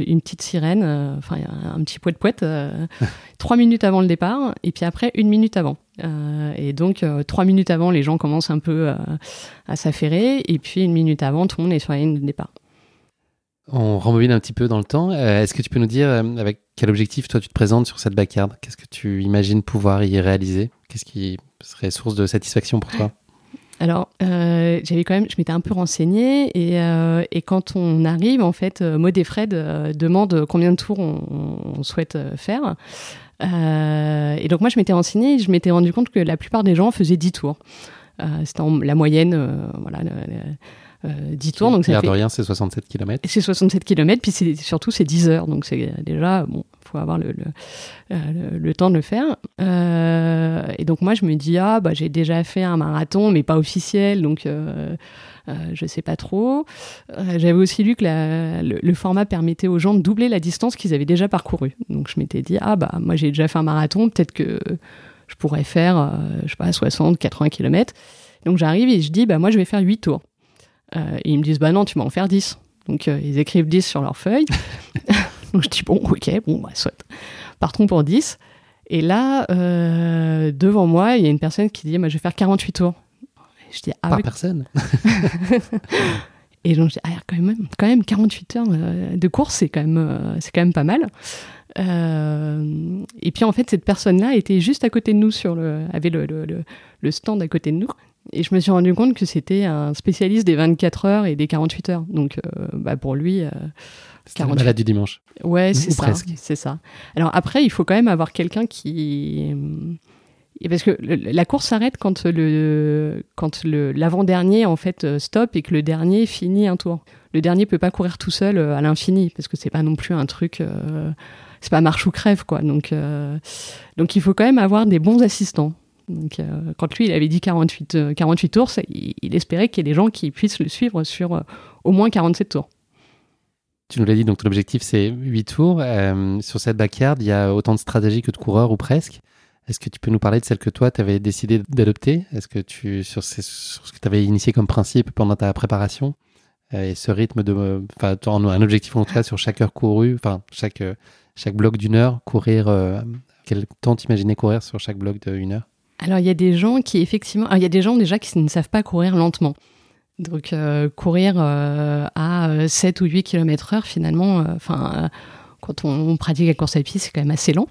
une petite sirène, enfin un petit poète poète, trois minutes avant le départ, et puis après une minute avant. et donc trois minutes avant, les gens commencent un peu à s'affairer, et puis une minute avant, tout le monde est sur la ligne de départ. On rembobine un petit peu dans le temps. Est-ce que tu peux nous dire avec quel objectif toi tu te présentes sur cette backyard Qu'est-ce que tu imagines pouvoir y réaliser? Qu'est-ce qui serait source de satisfaction pour toi? Alors, euh, j'avais quand même, je m'étais un peu renseignée et, euh, et, quand on arrive, en fait, euh, Maud et Fred demandent combien de tours on, souhaite faire. et donc moi, je m'étais renseignée et je m'étais rendu compte que la plupart des gens faisaient 10 tours. C'était la moyenne, voilà. 10 tours. Donc ça fait... de rien, c'est 67 km. C'est 67 km, puis surtout c'est 10 heures. Donc c'est déjà, bon, faut avoir le, le, le, temps de le faire. Euh, et donc moi, je me dis, ah, bah, j'ai déjà fait un marathon, mais pas officiel, donc euh, euh, je sais pas trop. J'avais aussi lu que la, le, format permettait aux gens de doubler la distance qu'ils avaient déjà parcourue. Donc je m'étais dit, ah, bah, moi j'ai déjà fait un marathon, peut-être que je pourrais faire, je sais pas, 60, 80 km. Donc j'arrive et je dis, bah, moi je vais faire 8 tours. Et ils me disent, bah non, tu vas en faire 10. Donc ils écrivent 10 sur leur feuille. Donc je dis, bon, ok, bon, bah, soit. Partons pour 10. Et là, euh, devant moi, il y a une personne qui dit, moi, je vais faire 48 tours. je dis, ah, Pas personne. et donc, je dis, ah, quand même, quand même 48 heures euh, de course, c'est quand, même, euh, c'est quand même pas mal. et puis, en fait, cette personne-là était juste à côté de nous, sur le, avait le, le, le, stand à côté de nous. Et je me suis rendu compte que c'était un spécialiste des 24 heures et des 48 heures. Donc, bah, pour lui c'est la balade du dimanche. Ouais, c'est ça. C'est ça. Alors après, il faut quand même avoir quelqu'un qui. Parce que la course s'arrête quand le quand le l'avant-dernier en fait euh, stop et que le dernier finit un tour. Le dernier peut pas courir tout seul euh, à l'infini parce que c'est pas non plus un truc euh, c'est pas marche ou crève quoi. Donc donc il faut quand même avoir des bons assistants. Donc, quand lui il avait dit 48 48 tours, il, il, espérait qu'il y ait des gens qui puissent le suivre sur au moins 47 tours. Tu nous l'as dit, donc ton objectif c'est 8 tours. Euh, sur cette backyard, il y a autant de stratégies que de coureurs ou presque. Est-ce que tu peux nous parler de celle que toi, tu avais décidé d'adopter? Est-ce que tu, sur, ce que tu avais initié comme principe pendant ta préparation? Euh, et ce rythme de, enfin, un objectif en tout cas sur chaque heure courue, enfin, chaque, chaque bloc d'une heure, courir, euh, quel temps t'imaginais courir sur chaque bloc d'une heure? Alors, il y a des gens qui, effectivement, il y a des gens déjà qui ne savent pas courir lentement. Donc euh, courir euh, à 7 ou 8 km heure, finalement, euh, enfin, quand on, pratique la course à pied, c'est quand même assez lent.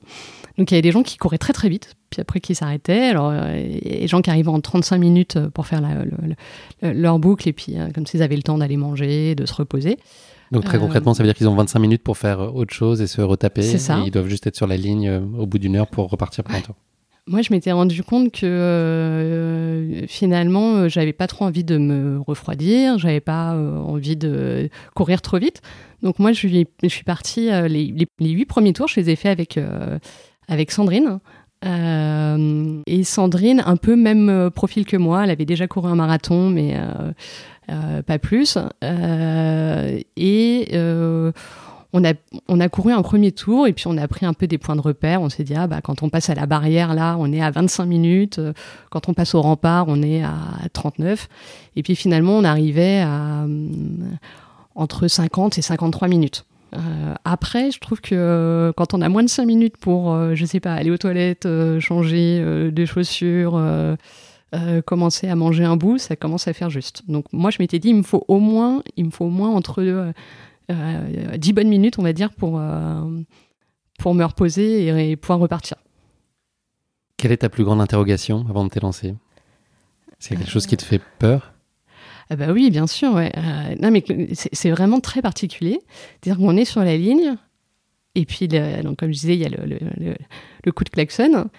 Donc il y avait des gens qui couraient très très vite, puis après qui s'arrêtaient. Alors il y a des gens qui arrivaient en 35 minutes pour faire leur boucle, et puis comme s'ils avaient le temps d'aller manger, de se reposer. Donc très concrètement, ça veut dire qu'ils ont 25 minutes pour faire autre chose et se retaper. C'est ça. Et ils doivent juste être sur la ligne au bout d'une heure pour repartir pour un tour. Moi, je m'étais rendu compte que euh, finalement, euh, j'avais pas trop envie de me refroidir, j'avais pas euh, envie de courir trop vite. Donc moi, je, suis partie. Les, les, huit premiers tours, je les ai faits avec avec Sandrine. et Sandrine, un peu même profil que moi, elle avait déjà couru un marathon, mais pas plus. et on a, couru un premier tour et puis on a pris un peu des points de repère. On s'est dit, ah, bah, quand on passe à la barrière, là, on est à 25 minutes. Quand on passe au rempart, on est à 39. Et puis finalement, on arrivait à entre 50 et 53 minutes. Euh, après, je trouve que euh, quand on a moins de 5 minutes pour, euh, je sais pas, aller aux toilettes, changer des chaussures, commencer à manger un bout, ça commence à faire juste. Donc moi, je m'étais dit, il me faut au moins, il me faut au moins entre 10 bonnes minutes, on va dire, pour, pour me reposer et, et, pouvoir repartir. Quelle est ta plus grande interrogation avant de t'élancer C'est quelque chose qui te fait peur? Ah bah oui, bien sûr. Ouais. Euh, non, mais c'est vraiment très particulier. C'est-à-dire qu'on est sur la ligne, et puis, donc, comme je disais, il y a le, le, coup de klaxon.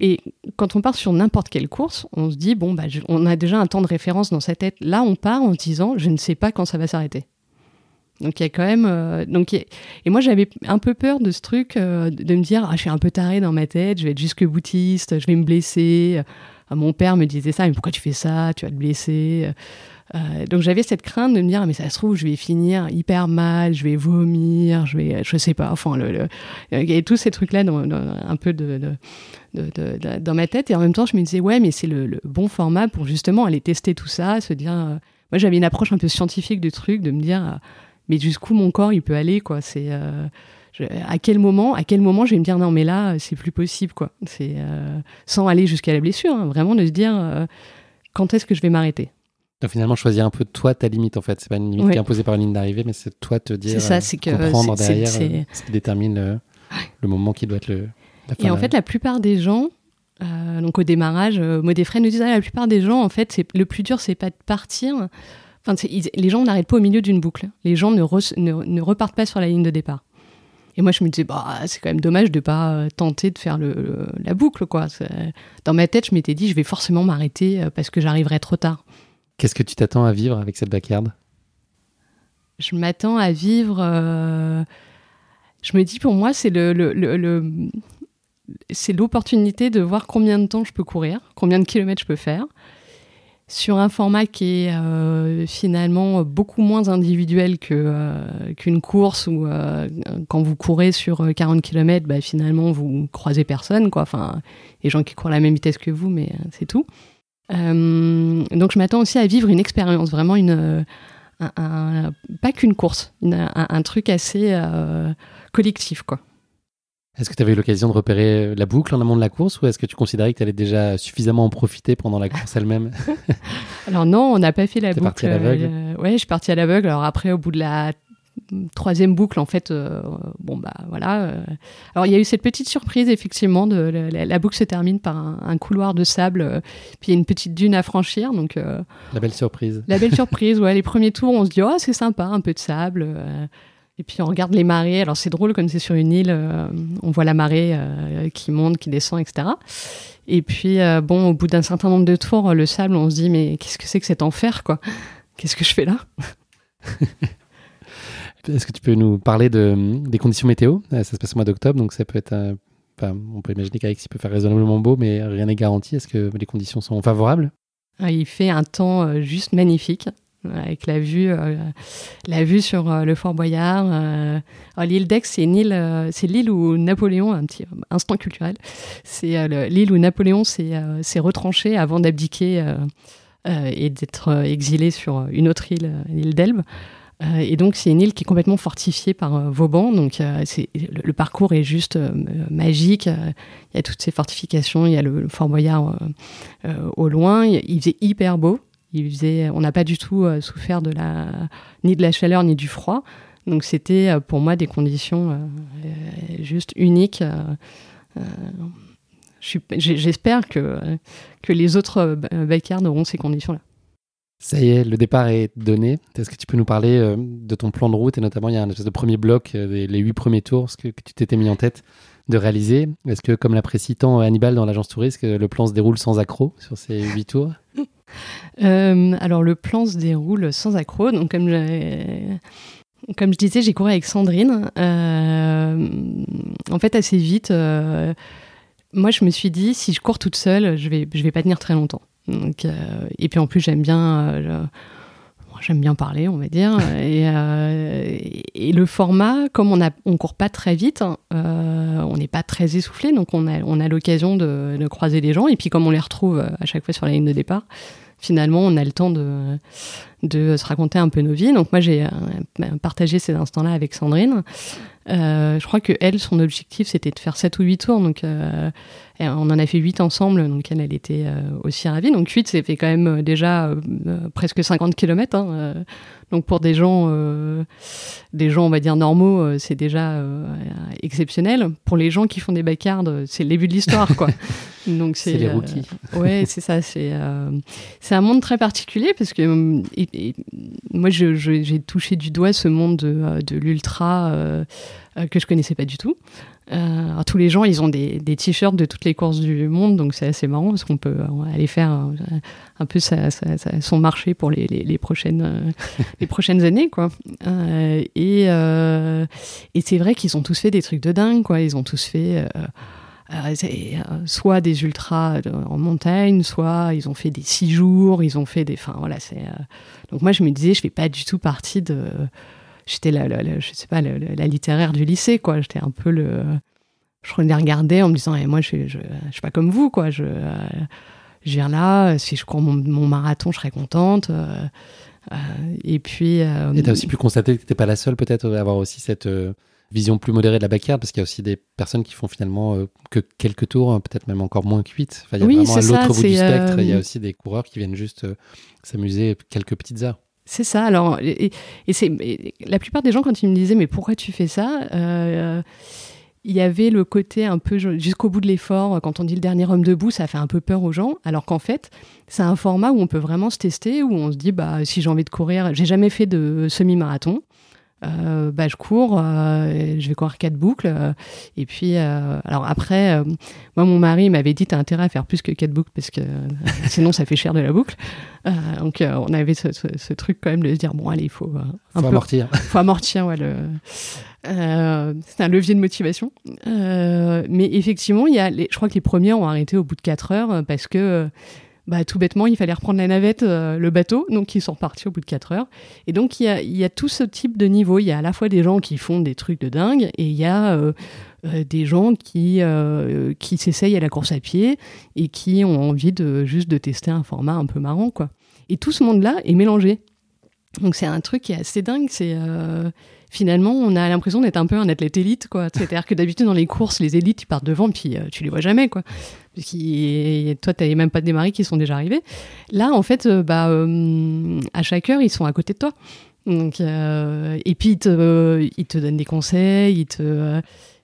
Et quand on part sur n'importe quelle course, on se dit, bon, bah, on a déjà un temps de référence dans sa tête. Là, on part en se disant, je ne sais pas quand ça va s'arrêter. Donc il y a quand même. Euh, donc, Et moi, j'avais un peu peur de ce truc, euh, de me dire, ah, je suis un peu taré dans ma tête, je vais être jusque boutiste, je vais me blesser. Ah, mon père me disait ça, mais pourquoi tu fais ça? Tu vas te blesser. Euh, donc j'avais cette crainte de me dire mais ça se trouve je vais finir hyper mal, je vais vomir, je vais je sais pas enfin le, il y avait tous ces trucs là dans, un peu de, dans ma tête et en même temps je me disais ouais mais c'est le, bon format pour justement aller tester tout ça, se dire euh, moi j'avais une approche un peu scientifique du truc de me dire euh, mais jusqu'où mon corps il peut aller quoi? C'est à quel moment, à quel moment je vais me dire non mais là c'est plus possible quoi? C'est euh, sans aller jusqu'à la blessure, hein, vraiment de se dire euh, quand est-ce que je vais m'arrêter? Donc finalement choisir un peu toi ta limite en fait, c'est pas une limite qui est imposée par une ligne d'arrivée, mais c'est toi te dire. Ça, c'est que comprendre derrière euh, ce qui détermine le, moment qui doit être le. La fin Et en fait la plupart des gens. donc au démarrage, Modefray nous disait la plupart des gens en fait c'est le plus dur c'est pas de partir, Enfin, les gens n'arrêtent pas au milieu d'une boucle. Les gens ne, ne, repartent pas sur la ligne de départ. Et moi, je me disais, bah, c'est quand même dommage de pas euh, tenter de faire le, la boucle, quoi. Dans ma tête, je m'étais dit, je vais forcément m'arrêter euh, parce que j'arriverai trop tard. Qu'est-ce que tu t'attends à vivre avec cette backyard? Je m'attends à vivre. Euh, je me dis, pour moi, c'est le c'est l'opportunité de voir combien de temps je peux courir, combien de kilomètres je peux faire, sur un format qui est euh, finalement beaucoup moins individuel que euh, qu'une course où euh, quand vous courez sur 40 km, bah, finalement vous croisez personne quoi. Enfin, les gens qui courent à la même vitesse que vous, mais c'est tout. donc je m'attends aussi à vivre une expérience, vraiment une un, pas qu'une course, un, un, truc assez collectif quoi. Est-ce que tu avais eu l'occasion de repérer euh, la boucle en amont de la course ou est-ce que tu considérais que tu allais déjà suffisamment en profiter pendant la course elle-même Alors non, on n'a pas fait la boucle. parti à l'aveugle? euh, Ouais, je suis parti à l'aveugle. Alors après, au bout de la troisième boucle, en fait, euh, bon bah voilà. Alors il y a eu cette petite surprise effectivement. De, la, boucle se termine par un, couloir de sable, puis il y a une petite dune à franchir. Donc la belle surprise. La belle surprise, ouais. Les premiers tours, on se dit oh c'est sympa, un peu de sable. Et puis on regarde les marées. Alors c'est drôle comme c'est sur une île, euh, on voit la marée euh, qui monte, qui descend, etc. Et puis euh, bon, au bout d'un certain nombre de tours, le sable, on se dit mais qu'est-ce que c'est que cet enfer quoi? Qu'est-ce que je fais là? Est-ce que tu peux nous parler de, des conditions météo? Ça se passe au mois d'octobre, donc ça peut être. Enfin, on peut imaginer qu'avec il peut faire raisonnablement beau, mais rien n'est garanti. Est-ce que les conditions sont favorables? Ah, Il fait un temps juste magnifique avec la vue, euh, la vue sur euh, le Fort Boyard. Euh, l'île d'Aix, c'est l'île où Napoléon, un petit instant culturel, c'est l'île où Napoléon s'est retranché avant d'abdiquer et d'être exilé sur une autre île, l'île d'Elbe. et donc c'est une île qui est complètement fortifiée par Vauban, donc le, parcours est juste magique. Il y a toutes ces fortifications, il y a le, Fort Boyard au loin. Il faisait hyper beau, on n'a pas du tout euh, souffert de la, ni de la chaleur ni du froid. Donc c'était euh, pour moi des conditions euh, juste uniques. J'espère que, que les autres backyards auront ces conditions-là. Ça y est, le départ est donné. Est-ce que tu peux nous parler de ton plan de route et notamment il y a un espèce de premier bloc, les huit premiers tours, ce que, que tu t'étais mis en tête de réaliser Est-ce que, comme l'apprécie tant Hannibal dans l'agence touriste, le plan se déroule sans accroc sur ces huit tours? euh, alors le plan se déroule sans accroc. Donc comme je, comme je disais, j'ai couru avec Sandrine. Euh, en fait, assez vite, euh, moi je me suis dit si je cours toute seule, je vais vais pas tenir très longtemps. Et puis en plus j'aime bien j'aime bien parler, on va dire. et, et, le format, comme on on court pas très vite, on n'est pas très essoufflé, donc on a, on a l'occasion de, de, croiser les gens. Et puis comme on les retrouve à chaque fois sur la ligne de départ, finalement, on a le temps de, de se raconter un peu nos vies. Donc moi, j'ai partagé ces instants-là avec Sandrine. Euh, je crois que elle, son objectif, c'était de faire 7 ou 8 tours. Donc, euh, on en a fait 8 ensemble. Donc, elle, elle était euh, aussi ravie. Donc, 8, c'est fait quand même déjà presque 50 km. Hein, donc, pour des gens, des gens, on va dire, normaux, c'est déjà exceptionnel. Pour les gens qui font des bacardes, c'est le début de l'histoire, quoi. Donc, c'est les rookies. ouais, c'est ça. C'est c'est un monde très particulier parce que moi, j'ai touché du doigt ce monde de, de l'ultra euh, que je connaissais pas du tout. Euh, tous les gens, ils ont des, t-shirts de toutes les courses du monde, donc c'est assez marrant parce qu'on peut aller faire un, un peu son marché pour les, prochaines, euh, les prochaines années, quoi. Euh, et, euh, et c'est vrai qu'ils ont tous fait des trucs de dingue, quoi. Ils ont tous fait soit des ultras en montagne, soit ils ont fait des six jours, ils ont fait des. Enfin voilà, c'est. donc moi je me disais, je fais pas du tout partie de j'étais la, je sais pas, la, littéraire du lycée, quoi. J'étais un peu le. Je les regardais en me disant, eh, moi, je, je, je, suis pas comme vous, quoi. Je, euh, je viens là, si je cours mon, marathon, je serais contente. Euh, euh, et puis. Euh, et t'as aussi pu constater que t'étais pas la seule, peut-être, à avoir aussi cette vision plus modérée de la backyard, parce qu'il y a aussi des personnes qui font finalement que quelques tours, hein, peut-être même encore moins que 8. Enfin, il y a oui, vraiment à l'autre bout du spectre, il y a aussi des coureurs qui viennent juste s'amuser quelques petites heures. C'est ça. Alors, et, c'est la plupart des gens quand ils me disaient mais pourquoi tu fais ça euh, Il y avait le côté un peu jusqu'au bout de l'effort. Quand on dit le dernier homme debout, ça fait un peu peur aux gens. Alors qu'en fait, c'est un format où on peut vraiment se tester, où on se dit bah si j'ai envie de courir, j'ai jamais fait de semi-marathon. Euh, bah, je cours, euh, je vais courir quatre boucles. Euh, et puis, alors après, moi, mon mari m'avait dit, t'as intérêt à faire plus que quatre boucles parce que sinon, ça fait cher de la boucle. donc, on avait ce, truc quand même de se dire, bon, allez, il faut, un faut amortir. faut amortir, ouais, c'est un levier de motivation. mais effectivement, y a je crois que les premiers ont arrêté au bout de quatre heures parce que bah, tout bêtement, il fallait reprendre la navette, euh, le bateau, donc ils sont repartis au bout de 4 heures. Et donc il y a, tout ce type de niveau. Il y a à la fois des gens qui font des trucs de dingue et il y a euh, euh, des gens qui, qui s'essayent à la course à pied et qui ont envie de juste de tester un format un peu marrant. quoi. Et tout ce monde-là est mélangé. Donc c'est un truc qui est assez dingue. C'est finalement, on a l'impression d'être un peu un athlète élite, quoi. C'est-à-dire que d'habitude, dans les courses, les élites, ils partent devant, puis euh, tu les vois jamais, quoi. Qui, toi, t'avais même pas démarré qui sont déjà arrivés. Là, en fait, euh, bah, euh, à chaque heure, ils sont à côté de toi. Donc, et puis, ils te, donnent des conseils, ils te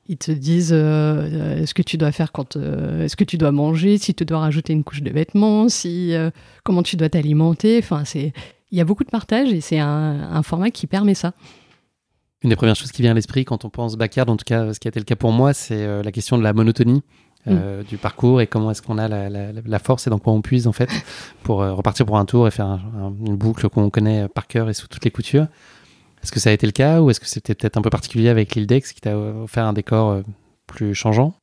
ils te disent ce que tu dois faire quand ce que tu dois manger si tu dois rajouter une couche de vêtements si comment tu dois t'alimenter enfin c'est il y a beaucoup de partage et c'est un, format qui permet ça une des premières choses qui vient à l'esprit quand on pense backyard, en tout cas ce qui a été le cas pour moi, c'est euh, la question de la monotonie. Euh, mm. du parcours et comment est-ce qu'on a la, force et dans quoi on puise en fait pour euh, repartir pour un tour et faire une boucle qu'on connaît par cœur et sous toutes les coutures. Est-ce que ça a été le cas ou est-ce que c'était peut-être un peu particulier avec l'île qui t'a offert un décor plus changeant?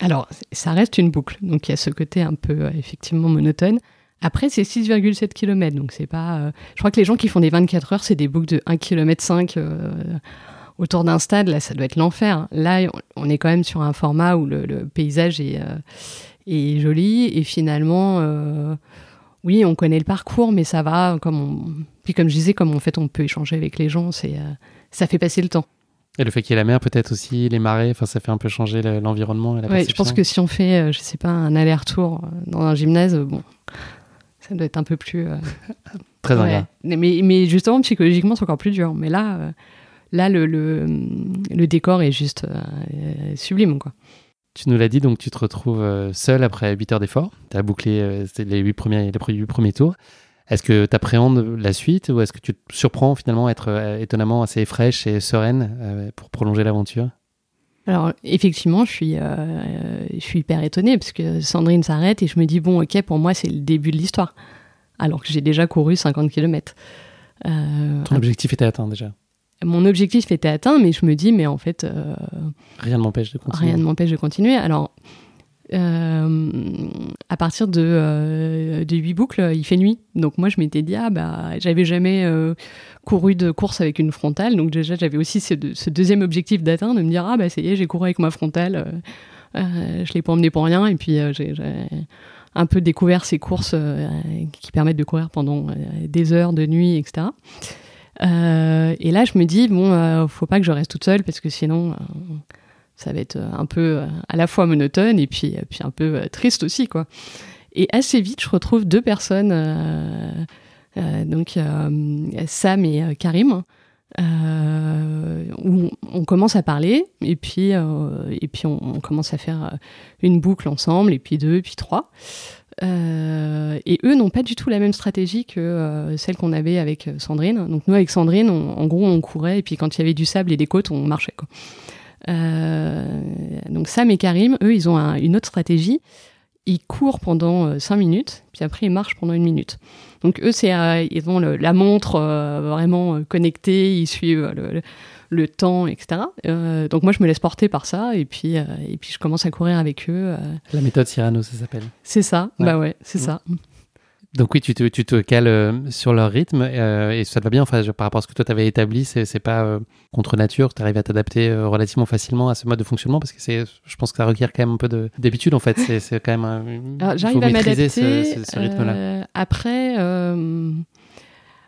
Alors, ça reste une boucle, donc il y a ce côté un peu effectivement monotone. Après, c'est 6,7 km, donc c'est pas. Euh, je crois que les gens qui font des 24 heures, c'est des boucles de 1 km 5 autour d'un stade. Là, ça doit être l'enfer. Là, on est quand même sur un format où le, paysage est, euh, est, joli et finalement, euh, oui, on connaît le parcours, mais ça va. Comme on... Puis comme je disais, comme en fait, on peut échanger avec les gens, c'est ça fait passer le temps. Et le fait qu'il y ait la mer, peut-être aussi, les marées, enfin, ça fait un peu changer l'environnement et la Oui, je pense que si on fait, je sais pas, un aller-retour dans un gymnase, bon, ça doit être un peu plus. Euh, Très ouais. mais, mais justement, psychologiquement, c'est encore plus dur. Mais là, euh, là le, le, le, décor est juste euh, sublime. Quoi. Tu nous l'as dit, donc tu te retrouves seul après 8 heures d'effort. Tu as bouclé les 8 premiers, les 8 premiers tours. Est-ce que tu appréhendes la suite ou est-ce que tu te surprends finalement à être étonnamment assez fraîche et sereine pour prolonger l'aventure? Alors effectivement, je suis, euh, je suis hyper étonnée parce que Sandrine s'arrête et je me dis bon ok pour moi c'est le début de l'histoire alors que j'ai déjà couru 50 km. Euh, Ton objectif était atteint déjà. Mon objectif était atteint mais je me dis mais en fait euh, rien ne m'empêche de continuer. Rien ne m'empêche de continuer. Alors à partir de, de 8 boucles, il fait nuit. Donc moi, je m'étais dit, ah bah, j'avais jamais couru de course avec une frontale. Donc déjà, j'avais aussi ce, deuxième objectif d'atteindre, de me dire, ah bah, ça y est, j'ai couru avec ma frontale. je l'ai pas emmené pour rien. Et puis, j'ai un peu découvert ces courses qui permettent de courir pendant des heures de nuit, etc. et là, je me dis, bon, faut pas que je reste toute seule parce que sinon ça va être euh, un peu euh, à la fois monotone et puis, puis un peu euh, triste aussi, quoi. Et assez vite, je retrouve deux personnes, donc Sam et Karim, où on commence à parler et puis, on, commence à faire une boucle ensemble, et puis deux, et puis trois. et eux n'ont pas du tout la même stratégie que celle qu'on avait avec Sandrine. Donc nous, avec Sandrine, en gros, on courait, et puis quand il y avait du sable et des côtes, on marchait. Euh, donc Sam et Karim, eux, ils ont une autre stratégie. Ils courent pendant 5 euh, minutes, puis après ils marchent pendant une minute. Donc eux, c'est, euh, ils ont la montre vraiment connectée, ils suivent le, temps, etc. donc moi, je me laisse porter par ça, et puis, et puis je commence à courir avec eux. La méthode Cyrano, ça s'appelle. C'est ça, bah ouais, c'est ça. Donc oui, tu te, tu te cales euh, sur leur rythme euh, et ça te va bien. Enfin, par rapport à ce que toi t'avais établi, c'est, c'est pas euh, contre nature. Tu arrives à t'adapter relativement facilement à ce mode de fonctionnement parce que c'est, je pense que ça requiert quand même un peu de, d'habitude en fait. C'est, c'est quand même. Un, Alors, j'arrive à m'adapter. Ce, ce, ce rythme-là. après,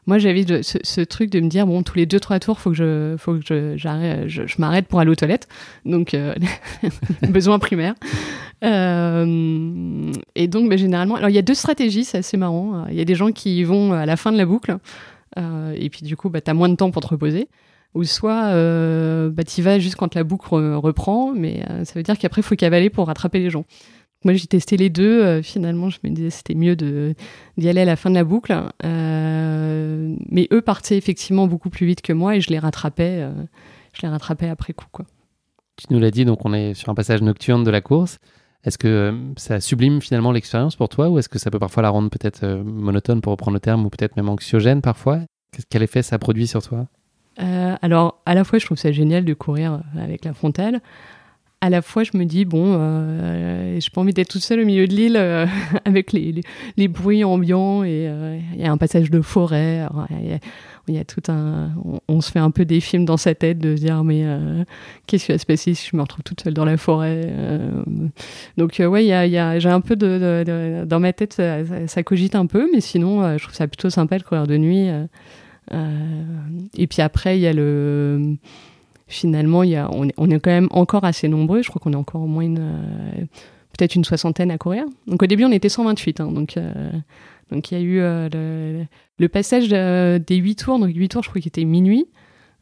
moi j'avais ce, truc de me dire bon tous les deux trois tours faut que je faut que je, je, je m'arrête pour aller aux toilettes. Donc euh, besoin primaire. Euh, et donc bah, généralement alors il y a deux stratégies c'est assez marrant. Il y a des gens qui vont à la fin de la boucle euh, et puis du coup bah, tu as moins de temps pour te reposer. Ou soit bah, tu vas juste quand la boucle reprend mais ça veut dire qu'après il faut cavaler pour rattraper les gens moi, j'ai testé les deux. Euh, finalement, je me disais c'était mieux d'y aller à la fin de la boucle. Euh, mais eux partaient effectivement beaucoup plus vite que moi et je les rattrapais. Euh, je les rattrapais après coup, quoi. Tu nous l'as dit, donc on est sur un passage nocturne de la course. Est-ce que ça sublime finalement l'expérience pour toi ou est-ce que ça peut parfois la rendre peut-être monotone pour reprendre le terme ou peut-être même anxiogène parfois? Quel effet ça produit sur toi? Alors, à la fois, je trouve ça génial de courir avec la frontale à la fois, je me dis, bon, euh, j'ai pas envie d'être toute seule au milieu de l'île euh, avec les, bruits ambiants et euh, il y a un passage de forêt. Il y, a tout un. On, se fait un peu des films dans sa tête de se dire, mais euh, qu'est-ce qui va se passer si je me retrouve toute seule dans la forêt Donc, ouais, j'ai un peu Dans ma tête, ça, cogite un peu, mais sinon, je trouve ça plutôt sympa de courir de nuit. et puis après, il y a le finalement, y a, on, est, quand même encore assez nombreux. Je crois qu'on est encore au moins une, euh, peut-être une soixantaine à courir. Donc au début, on était 128. Hein, donc euh, donc il y a eu euh, le, passage des 8 tours. Donc 8 tours, je crois qu'il était minuit.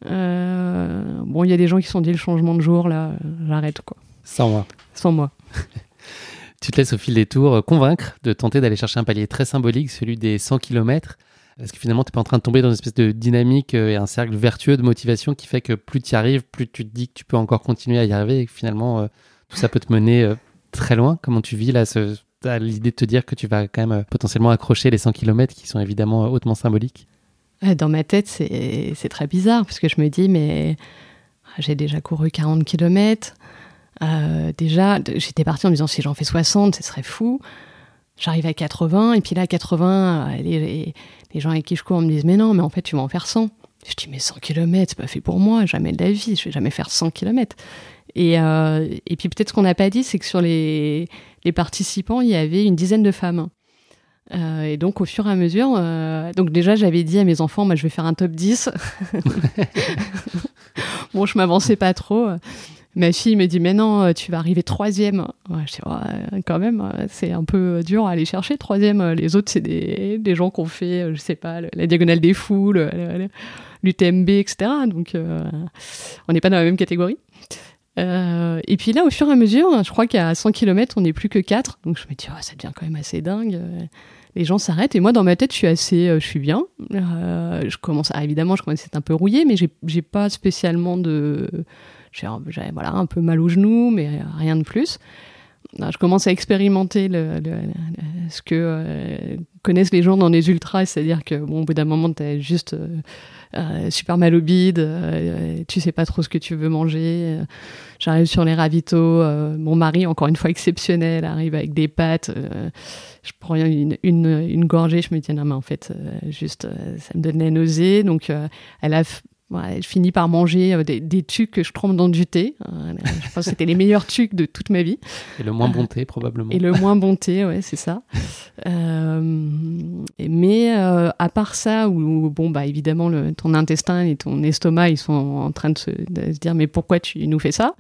bon, il y a des gens qui se sont dit le changement de jour, là, j'arrête quoi. Sans moi. Sans moi. tu te laisses au fil des tours convaincre de tenter d'aller chercher un palier très symbolique, celui des 100 km. Est-ce que finalement, tu n'es pas en train de tomber dans une espèce de dynamique euh, et un cercle vertueux de motivation qui fait que plus tu y arrives, plus tu te dis que tu peux encore continuer à y arriver et que finalement, euh, tout ça peut te mener euh, très loin? Comment tu vis là ce, l'idée de te dire que tu vas quand même potentiellement accrocher les 100 km qui sont évidemment hautement symboliques? Dans ma tête, c'est très bizarre parce que je me dis, mais j'ai déjà couru 40 km. déjà, j'étais partie en me disant si j'en fais 60, ce serait fou. J'arrive à 80, et puis là, à 80, les, les gens avec qui je cours me disent Mais non, mais en fait, tu vas en faire 100. Je dis Mais 100 km, c'est pas fait pour moi, jamais de la vie, je vais jamais faire 100 km. Et, euh, et puis peut-être ce qu'on n'a pas dit, c'est que sur les, les, participants, il y avait une dizaine de femmes. Euh, et donc au fur et à mesure, euh, donc déjà j'avais dit à mes enfants, je vais faire un top 10. bon, je m'avançais pas trop. Ma fille me dit mais non, euh, tu vas arriver troisième. je dis ouais, quand même, euh, c'est un peu dur à aller chercher troisième. Les autres c'est des, des gens qu'on fait, euh, je sais pas, la diagonale des foules, l'UTMB, etc. Donc on n'est pas dans la même catégorie. et puis là, au fur et à mesure, je crois qu'à 100 km, on n'est plus que 4. Donc je me dis, oh, ça devient quand même assez dingue. Les gens s'arrêtent. Et moi, dans ma tête, je suis assez, je suis bien. je commence, à, évidemment, je commence à être un peu rouillé, mais j'ai pas spécialement de, j'avais voilà, un peu mal au genou, mais rien de plus. Je commence à expérimenter ce que connaissent les gens dans les ultras, c'est-à-dire que bon, au bout d'un moment, tu as juste super mal au bide, tu sais pas trop ce que tu veux manger. J'arrive sur les ravitaux, mon mari, encore une fois exceptionnel, arrive avec des pâtes. je prends une, une, une, gorgée, je me dis non mais en fait, juste, ça me donne la nausée. Donc elle a Ouais, je finis par manger euh, des, des tucs que je trempe dans du thé. Euh, je pense que c'était les meilleurs tucs de toute ma vie. Et le moins bon thé, probablement. Et le moins bon thé, ouais, c'est ça. Euh, mais à part ça, où, bon, bah, évidemment, le, ton intestin et ton estomac, ils sont en train de se, dire, mais pourquoi tu nous fais ça?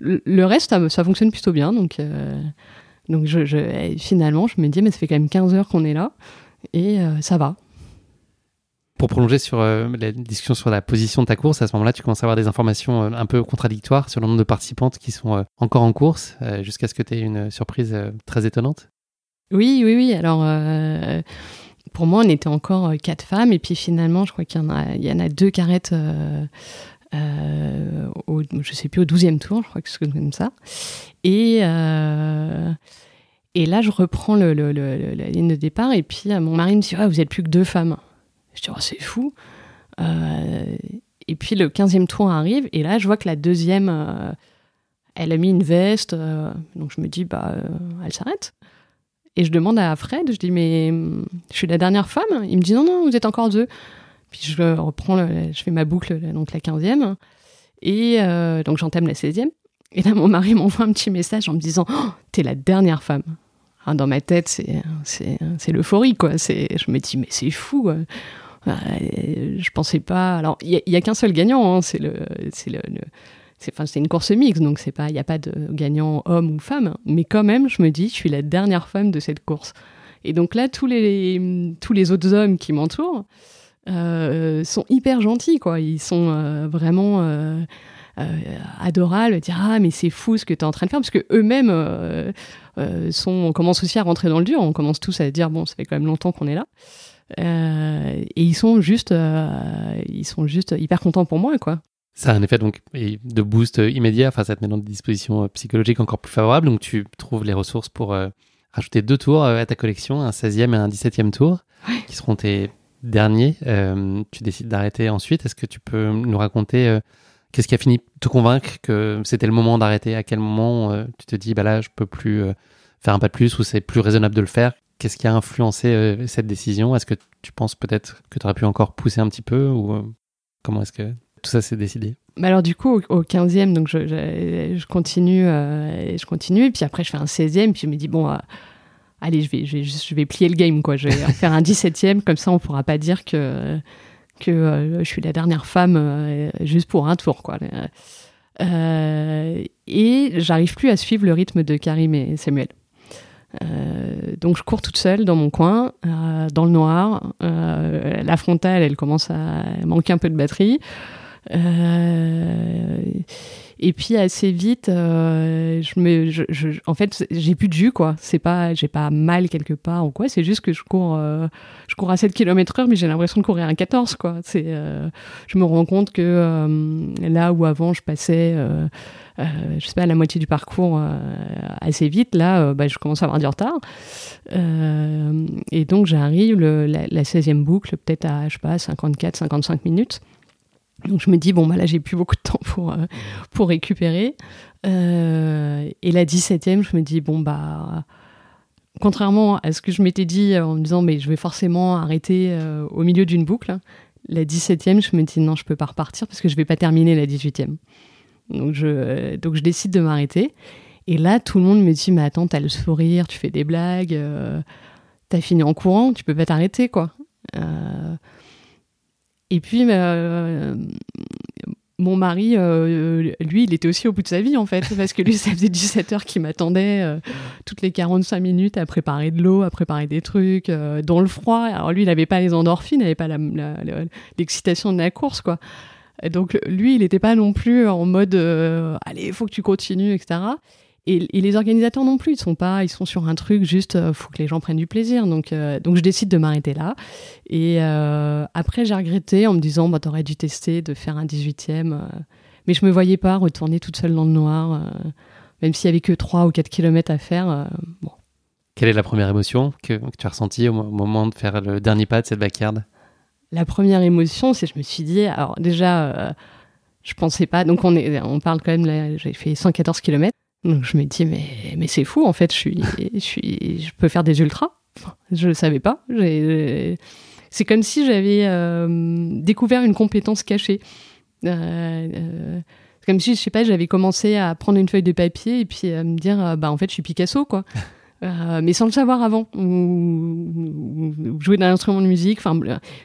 Le, reste, ça, fonctionne plutôt bien. Donc, donc je, finalement, je me dis, mais ça fait quand même 15 heures qu'on est là et ça va. Pour prolonger sur euh, la discussion sur la position de ta course, à ce moment-là, tu commences à avoir des informations euh, un peu contradictoires sur le nombre de participantes qui sont euh, encore en course, jusqu'à ce que tu aies une surprise très étonnante. Oui, oui, oui. Alors, pour moi, on était encore quatre femmes, et puis finalement, je crois qu'il y en a, deux carrettes. au, je sais plus, au 12e tour, je crois que c'est comme ça. Et, là, je reprends la ligne de départ, et puis mon mari me dit ah, Vous êtes plus que deux femmes. Je dis, oh, c'est fou. Euh, et puis le 15e tour arrive, et là, je vois que la deuxième, euh, elle a mis une veste. Euh, donc je me dis, bah, elle s'arrête. Et je demande à Fred, je dis, mais je suis la dernière femme Il me dit, non, non, vous êtes encore deux. Puis je reprends, je fais ma boucle, donc la 15e. Et donc j'entame la 16e. Et là, mon mari m'envoie un petit message en me disant, oh, t'es la dernière femme. dans ma tête, c'est l'euphorie, quoi. Je me dis, mais c'est fou. Je pensais pas. Alors, il n'y a, qu'un seul gagnant. Hein, c'est le, c'est le, c'est une course mixte, donc c'est pas, il n'y a pas de gagnant homme ou femme. Mais quand même, je me dis, je suis la dernière femme de cette course. Et donc là, tous les, tous les autres hommes qui m'entourent euh, sont hyper gentils, quoi. Ils sont euh, vraiment euh, adorables, dire ah mais c'est fou ce que tu es en train de faire, parce que eux-mêmes sont, on commence aussi à rentrer dans le dur. On commence tous à dire bon, ça fait quand même longtemps qu'on est là. Euh, et ils sont juste, euh, ils sont juste hyper contents pour moi, quoi. Ça a un effet donc de boost immédiat, enfin ça te met dans des dispositions euh, psychologiques encore plus favorables, donc tu trouves les ressources pour rajouter deux tours à ta collection, un 16e et un 17e tour, qui seront tes derniers. tu décides d'arrêter ensuite. Est-ce que tu peux nous raconter qu'est-ce qui a fini de te convaincre que c'était le moment d'arrêter? À quel moment tu te dis, bah là, je peux plus faire un pas de plus ou c'est plus raisonnable de le faire? Qu'est-ce qui a influencé euh, cette décision? Est-ce que tu penses peut-être que tu aurais pu encore pousser un petit peu ou euh, comment est-ce que tout ça s'est décidé? Bah alors du coup au, 15e donc je, continue euh, je continue et puis après je fais un 16e puis je me dis bon allez je vais je vais, je vais plier le game quoi. Je vais faire un 17e comme ça on pourra pas dire que que je suis la dernière femme juste pour un tour quoi. Et j'arrive plus à suivre le rythme de Karim et Samuel euh, donc je cours toute seule dans mon coin, euh, dans le noir. Euh, la frontale, elle commence à manquer un peu de batterie. et puis assez vite, je me, je, en fait, j'ai plus de jus quoi. C'est pas, j'ai pas mal quelque part ou quoi. C'est juste que je cours, je cours à 7 km/h, mais j'ai l'impression de courir à 14 quoi. C'est, je me rends compte que là où avant je passais euh, je sais pas, la moitié du parcours euh, assez vite, là, euh, bah, je commence à avoir du retard. et donc, j'arrive la, 16e boucle, peut-être à, je sais pas, 54, 55 minutes. Donc je me dis, bon, bah là, j'ai plus beaucoup de temps pour, récupérer. et la 17e, je me dis, bon, bah, contrairement à ce que je m'étais dit en me disant, mais je vais forcément arrêter au milieu d'une boucle, la 17e, je me dis, non, je peux pas repartir parce que je vais pas terminer la 18e. Donc je, donc je décide de m'arrêter. Et là, tout le monde me dit, mais attends, t'as le sourire, tu fais des blagues, euh, t'as fini en courant, tu peux pas t'arrêter, quoi. Euh, et puis, euh, mon mari, lui, il était aussi au bout de sa vie, en fait, parce que lui, ça faisait 17 heures qu'il m'attendait toutes les 45 minutes à préparer de l'eau, à préparer des trucs, dans le froid. Alors lui, il n'avait pas les endorphines, il n'avait pas l'excitation de la course, quoi. Donc lui, il n'était pas non plus en mode euh, allez, il faut que tu continues, etc. Et, les organisateurs non plus, ils sont pas, ils sont sur un truc juste, euh, faut que les gens prennent du plaisir. Donc, euh, je décide de m'arrêter là. Et après, j'ai regretté en me disant, bah, t'aurais dû tester de faire un 18e. mais je me voyais pas retourner toute seule dans le noir, même s'il y avait que 3 ou 4 kilomètres à faire. bon. Quelle est la première émotion que, tu as ressentie au moment de faire le dernier pas de cette backyard La première émotion, c'est je me suis dit, alors déjà, je euh, je pensais pas, donc on, est, on parle quand même, j'ai fait 114 km, donc je me dis, mais, mais c'est fou, en fait, je, suis, je, suis, je peux faire des ultras. je le savais pas. C'est comme si j'avais euh, découvert une compétence cachée. Euh, comme si, je sais pas, j'avais commencé à prendre une feuille de papier et puis à me dire, bah en fait, je suis Picasso, quoi. Euh, mais sans le savoir avant, ou, jouer d'un instrument de musique, enfin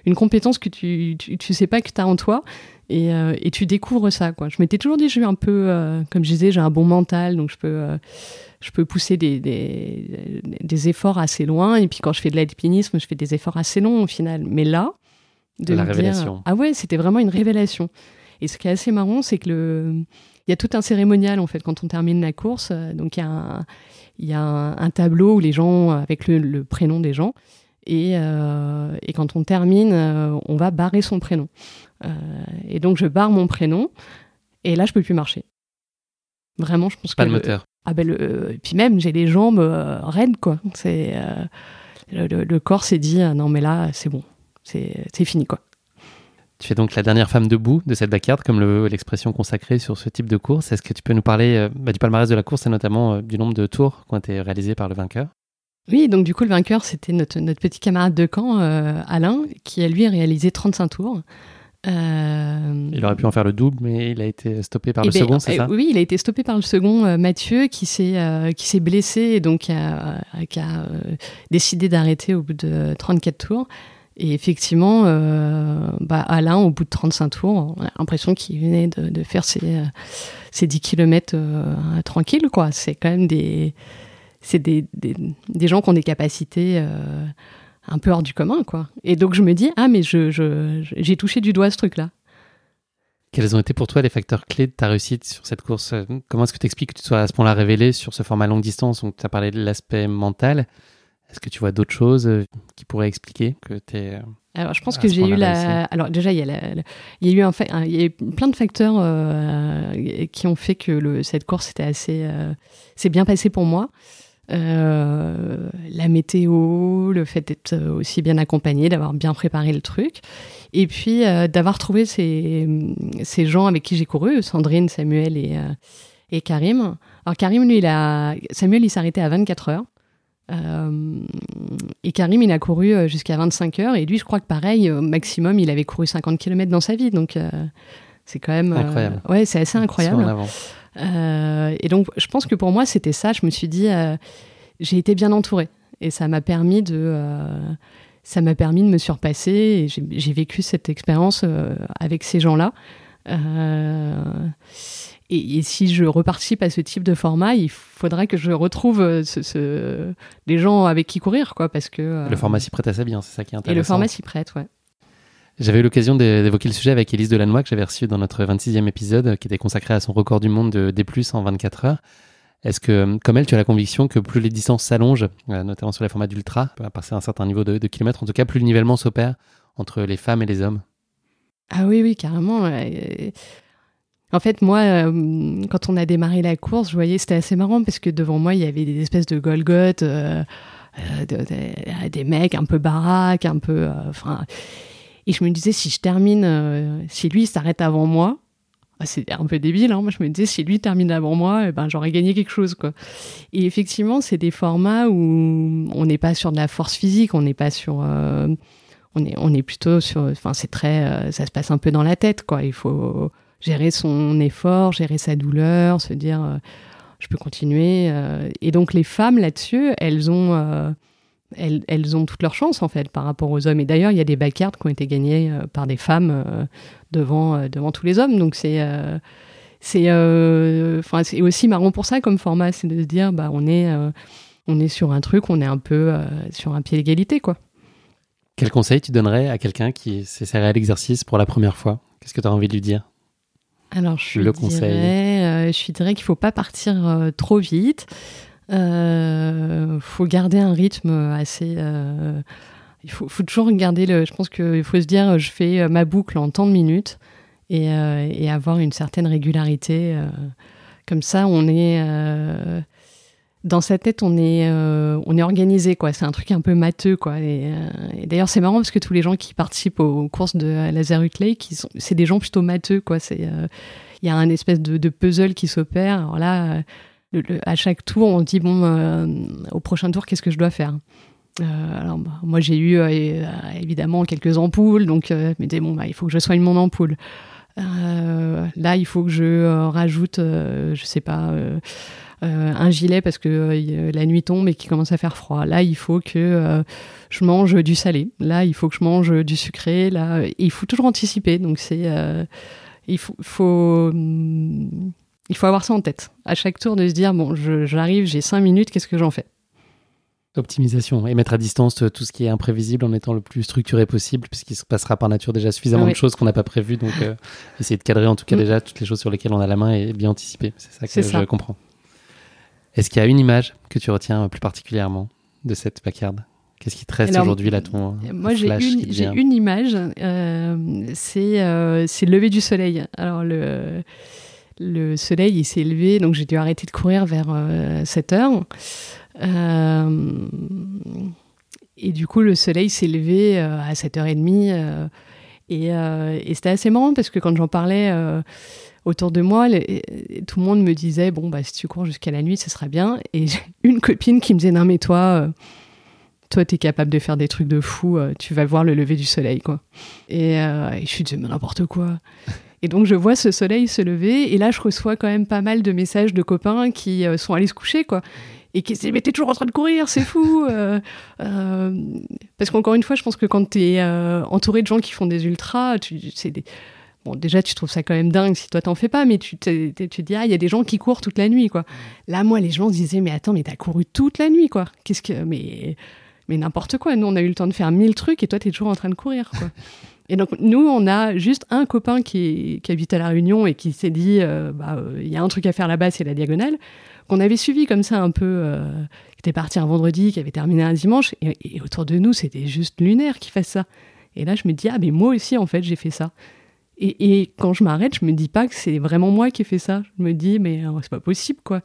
une compétence que tu, tu, sais pas que tu as en toi, et, euh, et, tu découvres ça. Quoi. Je m'étais toujours dit, je suis un peu, euh, comme je disais, j'ai un bon mental, donc je peux, je peux pousser des, des, des, efforts assez loin, et puis quand je fais de l'alpinisme, je fais des efforts assez longs au final. Mais là, de la révélation. ah ouais, c'était vraiment une révélation. Et ce qui est assez marrant, c'est que le, il y a tout un cérémonial en fait quand on termine la course. Donc il y a un, il y a un, tableau où les gens, avec le, prénom des gens, et, euh, et, quand on termine, euh, on va barrer son prénom. Euh, et donc je barre mon prénom, et là je peux plus marcher. Vraiment, je pense Pas que. Pas de moteur. Ah ben le, puis même j'ai les jambes raides quoi. C'est le, le, corps s'est dit non mais là c'est bon, c'est fini quoi. Tu es donc la dernière femme debout de cette backyard, comme l'expression consacrée sur ce type de course. Est-ce que tu peux nous parler euh, bah, du palmarès de la course et notamment euh, du nombre de tours qui ont été réalisés par le vainqueur? Oui, donc du coup, le vainqueur, c'était notre, petit camarade de camp, euh, Alain, qui a lui réalisé 35 tours. Il aurait pu en faire le double, mais il a été stoppé par le eh ben, second, c'est ça? Oui, il a été stoppé par le second, Mathieu, qui s'est qui s'est blessé et donc qui a, qui a décidé d'arrêter au bout de 34 tours. Et effectivement, euh, bah, Alain, au bout de 35 tours, on a l'impression qu'il venait de, faire ses, euh, ses 10 km euh, tranquille. quoi. C'est quand même des, c'est des, des, des, gens qui ont des capacités euh, un peu hors du commun. quoi. Et donc je me dis, ah, mais je, j'ai touché du doigt ce truc-là. Quels ont été pour toi les facteurs clés de ta réussite sur cette course? Comment est-ce que tu expliques que tu sois à ce point-là révélé sur ce format longue distance? Donc, tu as parlé de l'aspect mental. Est-ce que tu vois d'autres choses euh, qui pourraient expliquer que tu es. Euh, alors, je pense que j'ai eu la. Alors, déjà, il y, a il y a eu un il y a eu plein de facteurs euh, qui ont fait que le... cette course était assez. c'est bien passé pour moi. la météo, le fait d'être aussi bien accompagné, d'avoir bien préparé le truc, et puis d'avoir trouvé ces... ces, gens avec qui j'ai couru, Sandrine, Samuel et, et Karim. Alors Karim, lui, il a... Samuel, il s'arrêtait à 24 heures. Euh, et Karim, il a couru euh, jusqu'à 25 heures. Et lui, je crois que pareil, au maximum, il avait couru 50 km dans sa vie. Donc, euh, c'est quand même. Incroyable. ouais, c'est assez incroyable. et donc, je pense que pour moi, c'était ça. Je me suis dit, j'ai été bien entourée. Et ça m'a permis de. ça m'a permis de me surpasser. Et j'ai vécu cette expérience avec ces gens-là. Et, si je reparticipe à ce type de format, il faudrait que je retrouve euh, ce, des gens avec qui courir, quoi, parce que... Euh, le format s'y prête assez bien, c'est ça qui est intéressant. Et le format s'y prête, ouais. J'avais eu l'occasion d'évoquer le sujet avec Élise Delannoy, que j'avais reçu dans notre 26e épisode, qui était consacré à son record du monde de D+, en 24 heures. Est-ce que, comme elle, tu as la conviction que plus les distances s'allongent, euh, notamment sur les formats d'ultra, à passer un certain niveau de, de kilomètres, en tout cas, plus le nivellement s'opère entre les femmes et les hommes? Ah oui, oui, carrément. En fait, moi, euh, quand on a démarré la course, je voyais, c'était assez marrant parce que devant moi, il y avait des espèces de Golgoth, euh, euh, des mecs un peu baraques, un peu. Enfin. et je me disais, si je termine, si lui s'arrête avant moi, ah, c'est un peu débile, hein, moi je me disais, si lui termine avant moi, eh ben, j'aurais gagné quelque chose. Et effectivement, c'est des formats où on n'est pas sur de la force physique, on n'est pas sur. on est plutôt sur. Enfin, c'est très. ça se passe un peu dans la tête, quoi. Il faut gérer son effort, gérer sa douleur, se dire euh, je peux continuer. Euh. et donc les femmes là-dessus, elles ont euh, elles, elles, ont toutes leurs chances en fait par rapport aux hommes. Et d'ailleurs, il y a des backyards qui ont été gagnés par des femmes devant devant tous les hommes. Donc c'est c'est c'est aussi marrant pour ça comme format, c'est de se dire bah on est on est sur un truc, on est un peu sur un pied d'égalité quoi. Quel conseil tu donnerais à quelqu'un qui s'essaierait à l'exercice pour la première fois? Qu'est-ce que tu as envie de lui dire? Alors, je le dirais, euh, je dirais qu'il faut pas partir euh, trop vite. Il euh, faut garder un rythme assez. il faut, faut, toujours garder le. Je pense qu'il faut se dire, je fais ma boucle en tant de minutes et, et avoir une certaine régularité. comme ça, on est dans sa tête, on est, euh, on est organisé, quoi. C'est un truc un peu matheux, quoi. Et, euh, d'ailleurs, c'est marrant parce que tous les gens qui participent aux courses de Lazarus Lake, c'est des gens plutôt matheux, quoi. C'est, euh, il y a un espèce de, puzzle qui s'opère. Alors là, à chaque tour, on dit bon, au prochain tour, qu'est-ce que je dois faire? Alors, bah, moi, j'ai eu évidemment quelques ampoules, donc je me disais, bon, bah, il faut que je soigne mon ampoule. là, il faut que je rajoute, je sais pas, un gilet parce que euh, la nuit tombe et qu'il commence à faire froid. Là, il faut que euh, je mange du salé. Là, il faut que je mange du sucré. Là, il faut toujours anticiper. Donc c'est il faut, faut hum, il faut avoir ça en tête. À chaque tour, de se dire bon, j'arrive, j'ai cinq minutes, qu'est-ce que j'en fais? Optimisation et mettre à distance tout ce qui est imprévisible en étant le plus structuré possible, puisqu'il se passera par nature déjà suffisamment de choses qu'on n'a pas prévues. Donc, essayer de cadrer en tout cas mm. déjà toutes les choses sur lesquelles on a la main et bien anticiper. C'est ça que je comprends. Est-ce qu'il y a une image que tu retiens plus particulièrement de cette backyard Qu'est-ce qui te reste aujourd'hui là ton Moi j'ai une, une, image, euh, c'est euh, le lever du soleil. Alors le, le soleil il s'est levé, donc j'ai dû arrêter de courir vers 7 euh, heures. Euh, et du coup le soleil s'est levé à 7h30 et, et c'était assez marrant parce que quand j'en parlais autour de moi, tout le monde me disait bon bah si tu cours jusqu'à la nuit, ce sera bien. Et j'ai une copine qui me disait non mais toi, euh, toi t'es capable de faire des trucs de fou, euh, tu vas voir le lever du soleil quoi. Et, euh, et je suis dit mais n'importe quoi. Et donc je vois ce soleil se lever et là je reçois quand même pas mal de messages de copains qui sont allés se coucher quoi et qui se disent mais t'es toujours en train de courir, c'est fou. parce qu'encore une fois, je pense que quand t'es entouré de gens qui font des ultras, tu, c'est des Bon, déjà, tu trouves ça quand même dingue si toi t'en fais pas, mais tu te, tu dis, ah, il y a des gens qui courent toute la nuit, quoi. Là, moi, les gens disaient, mais attends, mais t'as couru toute la nuit, quoi. Qu'est-ce que. Mais, mais n'importe quoi. Nous, on a eu le temps de faire mille trucs et toi, t'es toujours en train de courir, quoi. et donc, nous, on a juste un copain qui, qui habite à La Réunion et qui s'est dit, euh, bah, euh, il y a un truc à faire là-bas, c'est la diagonale, qu'on avait suivi comme ça un peu. Euh, qui était parti un vendredi, qui avait terminé un dimanche, et, et autour de nous, c'était juste lunaire qu'il fasse ça. Et là, je me dis, ah, mais moi aussi, en fait, j'ai fait ça. Et, quand je m'arrête, je me dis pas que c'est vraiment moi qui ai fait ça. Je me dis, mais euh, c'est pas possible, quoi.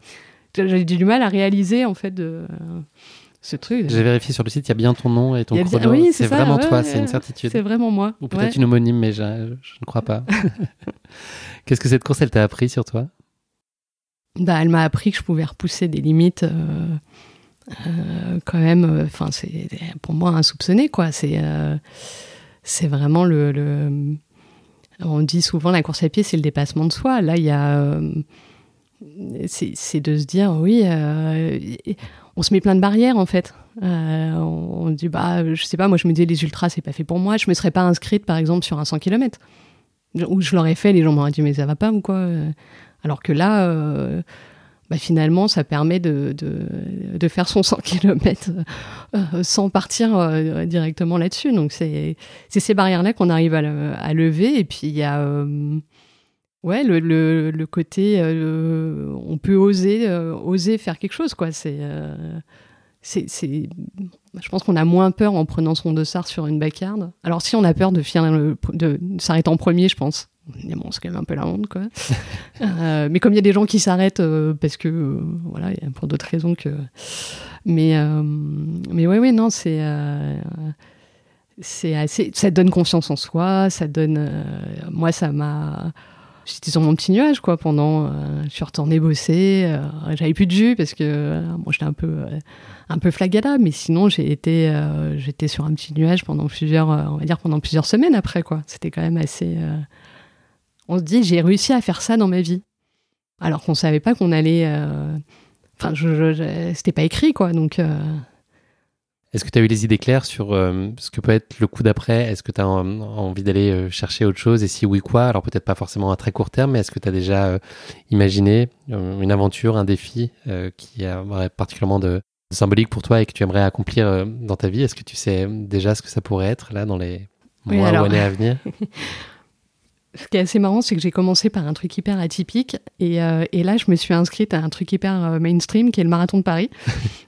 J'ai du mal à réaliser, en fait, de, ce truc. J'ai vérifié sur le site, il y a bien ton nom et ton chrono. Oui, c'est vraiment toi, c'est une certitude. C'est vraiment moi. Ou peut-être une homonyme, mais je, ne crois pas. Qu'est-ce que cette course, elle t'a appris sur toi? Bah, Elle m'a appris que je pouvais repousser des limites. Euh, euh, quand même, enfin, c'est pour moi insoupçonné, quoi. C'est c'est vraiment le, le on dit souvent la course à pied, c'est le dépassement de soi. Là, il y a. Euh, c'est de se dire, oui, euh, on se met plein de barrières en fait. Euh, on, dit, bah, je sais pas, moi je me dis, les ultras, c'est pas fait pour moi. Je me serais pas inscrite par exemple sur un 100 km. Ou je l'aurais fait, les gens m'auraient dit, mais ça va pas ou quoi Alors que là, bah, finalement, ça permet de, de, faire son 100 km euh, sans partir euh, directement là-dessus. Donc, c'est ces barrières-là qu'on arrive à, à, lever. Et puis, il y a euh, ouais, le, le, le côté, on peut oser, oser faire quelque chose. Quoi. C'est, c'est, je pense qu'on a moins peur en prenant son dossard sur une backyard. Alors, si on a peur de, de s'arrêter en premier, je pense bon, c'est quand même un peu la honte, quoi. Euh, mais comme il y a des gens qui s'arrêtent euh, parce que, euh, voilà, pour d'autres raisons que. Mais, mais ouais, ouais, non, c'est. c'est assez. Ça donne confiance en soi, ça donne. moi, ça m'a. J'étais sur mon petit nuage, quoi, pendant. je suis retournée bosser. J'avais plus de jus parce que. moi j'étais un peu. un peu flagada, mais sinon j'ai été, j'étais sur un petit nuage pendant plusieurs, on va dire pendant plusieurs semaines après quoi. C'était quand même assez, on se dit j'ai réussi à faire ça dans ma vie. Alors qu'on savait pas qu'on allait. Euh, enfin, je, c'était pas écrit quoi. Donc. Euh. Est-ce que tu as eu les idées claires sur euh, ce que peut être le coup d'après? Est-ce que tu as envie d'aller chercher autre chose? Et si oui, quoi? Alors peut-être pas forcément à très court terme, mais est-ce que tu as déjà imaginé une aventure, un défi qui aurait particulièrement de, symbolique pour toi et que tu aimerais accomplir dans ta vie? Est-ce que tu sais déjà ce que ça pourrait être là dans les mois ou années à venir? ce qui est assez marrant, c'est que j'ai commencé par un truc hyper atypique et, euh, et, là, je me suis inscrite à un truc hyper euh, mainstream qui est le marathon de Paris.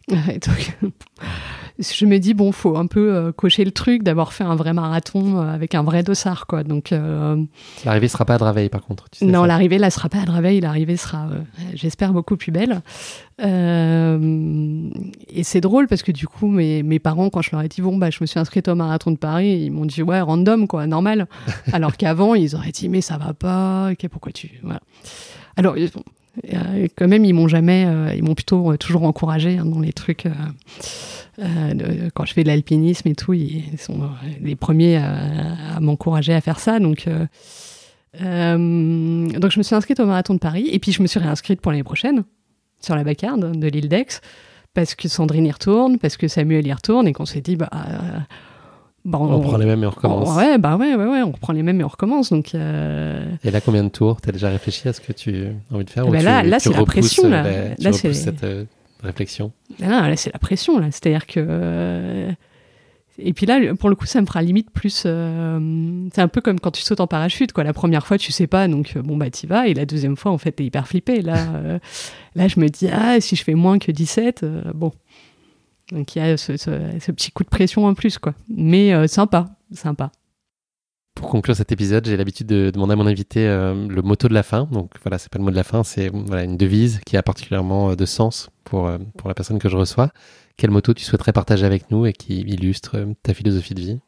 je me dis bon, faut un peu euh, cocher le truc d'avoir fait un vrai marathon euh, avec un vrai dossard, quoi. Donc euh, L'arrivée sera pas à Draveil, par contre. tu sais non, l'arrivée là sera pas à Draveil, l'arrivée sera, j'espère, beaucoup plus belle. Et c'est drôle parce que du coup, mes, mes parents, quand je leur ai dit bon bah je me suis inscrite au marathon de Paris, ils m'ont dit ouais random quoi, normal. Alors qu'avant ils auraient dit mais ça va pas, ok pourquoi tu, voilà. Alors euh, quand même ils m'ont jamais, euh, ils m'ont plutôt euh, toujours encouragé hein, dans les trucs. quand je fais de l'alpinisme et tout, ils sont les premiers à, m'encourager à faire ça. Donc, donc je me suis inscrite au marathon de Paris et puis je me suis réinscrite pour l'année prochaine sur la bacarde de l'île d'Aix parce que Sandrine y retourne, parce que Samuel y retourne et qu'on s'est dit bah, bah, On prend les mêmes et on recommence. Ouais, bah ouais, ouais, ouais, on reprend les mêmes et on recommence. Donc euh, Et là, combien de tours T'as déjà réfléchi à ce que tu as envie de faire ou tu- là- là, c'est la pression, là. tu Là, c'est- cette euh, réflexion? Là, c'est la pression, là. C'est-à-dire que. euh, Et puis là, pour le coup, ça me fera limite plus. euh, C'est un peu comme quand tu sautes en parachute, quoi. La première fois, tu sais pas, donc bon, bah, t'y vas. Et la deuxième fois, en fait, t'es hyper flippé. Là, euh, là, je me dis, ah, si je fais moins que 17, euh, bon. Donc il y a ce, ce- ce petit coup de pression en plus, quoi. Mais euh, sympa, sympa. Pour conclure cet épisode, j'ai l'habitude de demander à mon invité euh, le motto de la fin. Donc voilà, c'est pas le mot de la fin, c'est voilà, une devise qui a particulièrement euh, de sens pour, euh, pour la personne que je reçois. Quel motto tu souhaiterais partager avec nous et qui illustre ta philosophie de vie?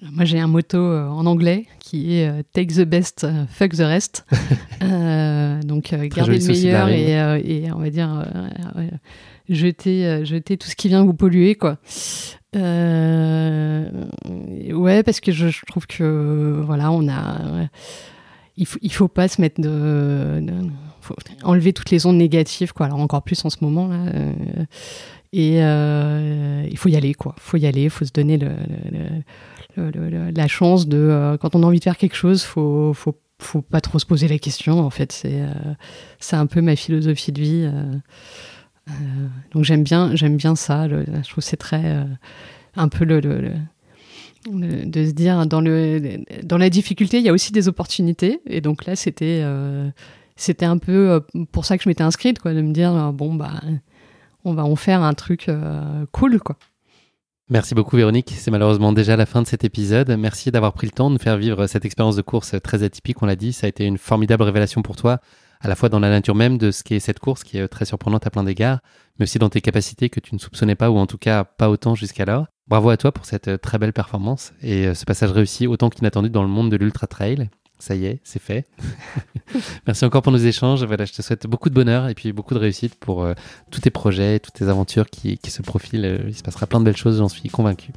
Alors, Moi, j'ai un motto euh, en anglais qui est euh, Take the best, fuck the rest. Euh, donc, garder le meilleur et on va dire jeter, euh, jeter tout ce qui vient vous polluer, quoi. Euh, ouais, parce que je, trouve que voilà, on a. il faut, il faut pas se mettre de, de- faut enlever toutes les ondes négatives, quoi. Alors encore plus en ce moment là. euh, et il faut y aller, quoi. Faut y aller, il faut se donner la chance de quand on a envie de faire quelque chose, faut faut faut pas trop se poser la question. En fait, c'est c'est un peu ma philosophie de vie. Euh, donc j'aime bien j'aime bien ça. je trouve c'est très euh, un peu de se dire dans le dans la difficulté il y a aussi des opportunités et donc là c'était euh, c'était un peu pour ça que je m'étais inscrite quoi de me dire bon bah on va en faire un truc cool quoi Merci beaucoup Véronique, c'est malheureusement déjà la fin de cet épisode. Merci d'avoir pris le temps de nous faire vivre cette expérience de course très atypique, on l'a dit. Ça a été une formidable révélation pour toi, à la fois dans la nature même de ce qu'est cette course, qui est très surprenante à plein d'égards, mais aussi dans tes capacités que tu ne soupçonnais pas, ou en tout cas pas autant jusqu'alors. Bravo à toi pour cette euh, très belle performance et euh, ce passage réussi autant qu'inattendu dans le monde de l'ultra trail. Ça y est, c'est fait. Merci encore pour nos échanges. Voilà, je te souhaite beaucoup de bonheur et puis beaucoup de réussite pour euh, tous tes projets, toutes tes aventures qui, qui se profilent. Il se passera plein de belles choses, j'en suis convaincu.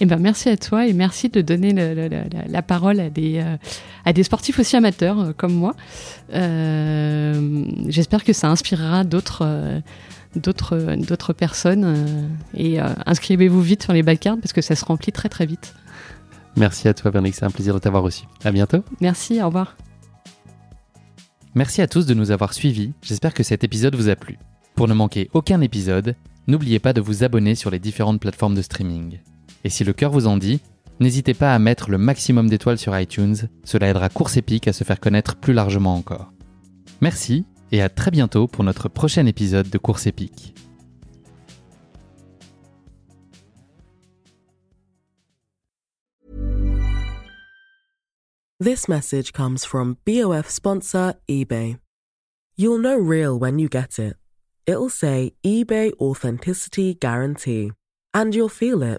Et ben merci à toi et merci de donner le- le- le- la, la parole à des euh, à des sportifs aussi amateurs euh, comme moi Euh, j'espère que ça inspirera d'autres euh, d'autres d'autres personnes euh, et euh, inscrivez-vous vite sur les backcards parce que ça se remplit très très vite Merci à toi, Véronique. C'est un plaisir de t'avoir reçu. À bientôt. merci au revoir Merci à tous de nous avoir suivis, j'espère que cet épisode vous a plu. Pour ne manquer aucun épisode, n'oubliez pas de vous abonner sur les différentes plateformes de streaming. Et si le cœur vous en dit, n'hésitez pas à mettre le maximum d'étoiles sur iTunes, cela aidera Course Épique à se faire connaître plus largement encore. Merci et à très bientôt pour notre prochain épisode de Course Épique. This message comes from BOF sponsor eBay. You'll know real when you get it. It'll say eBay Authenticity Guarantee. And you'll feel it.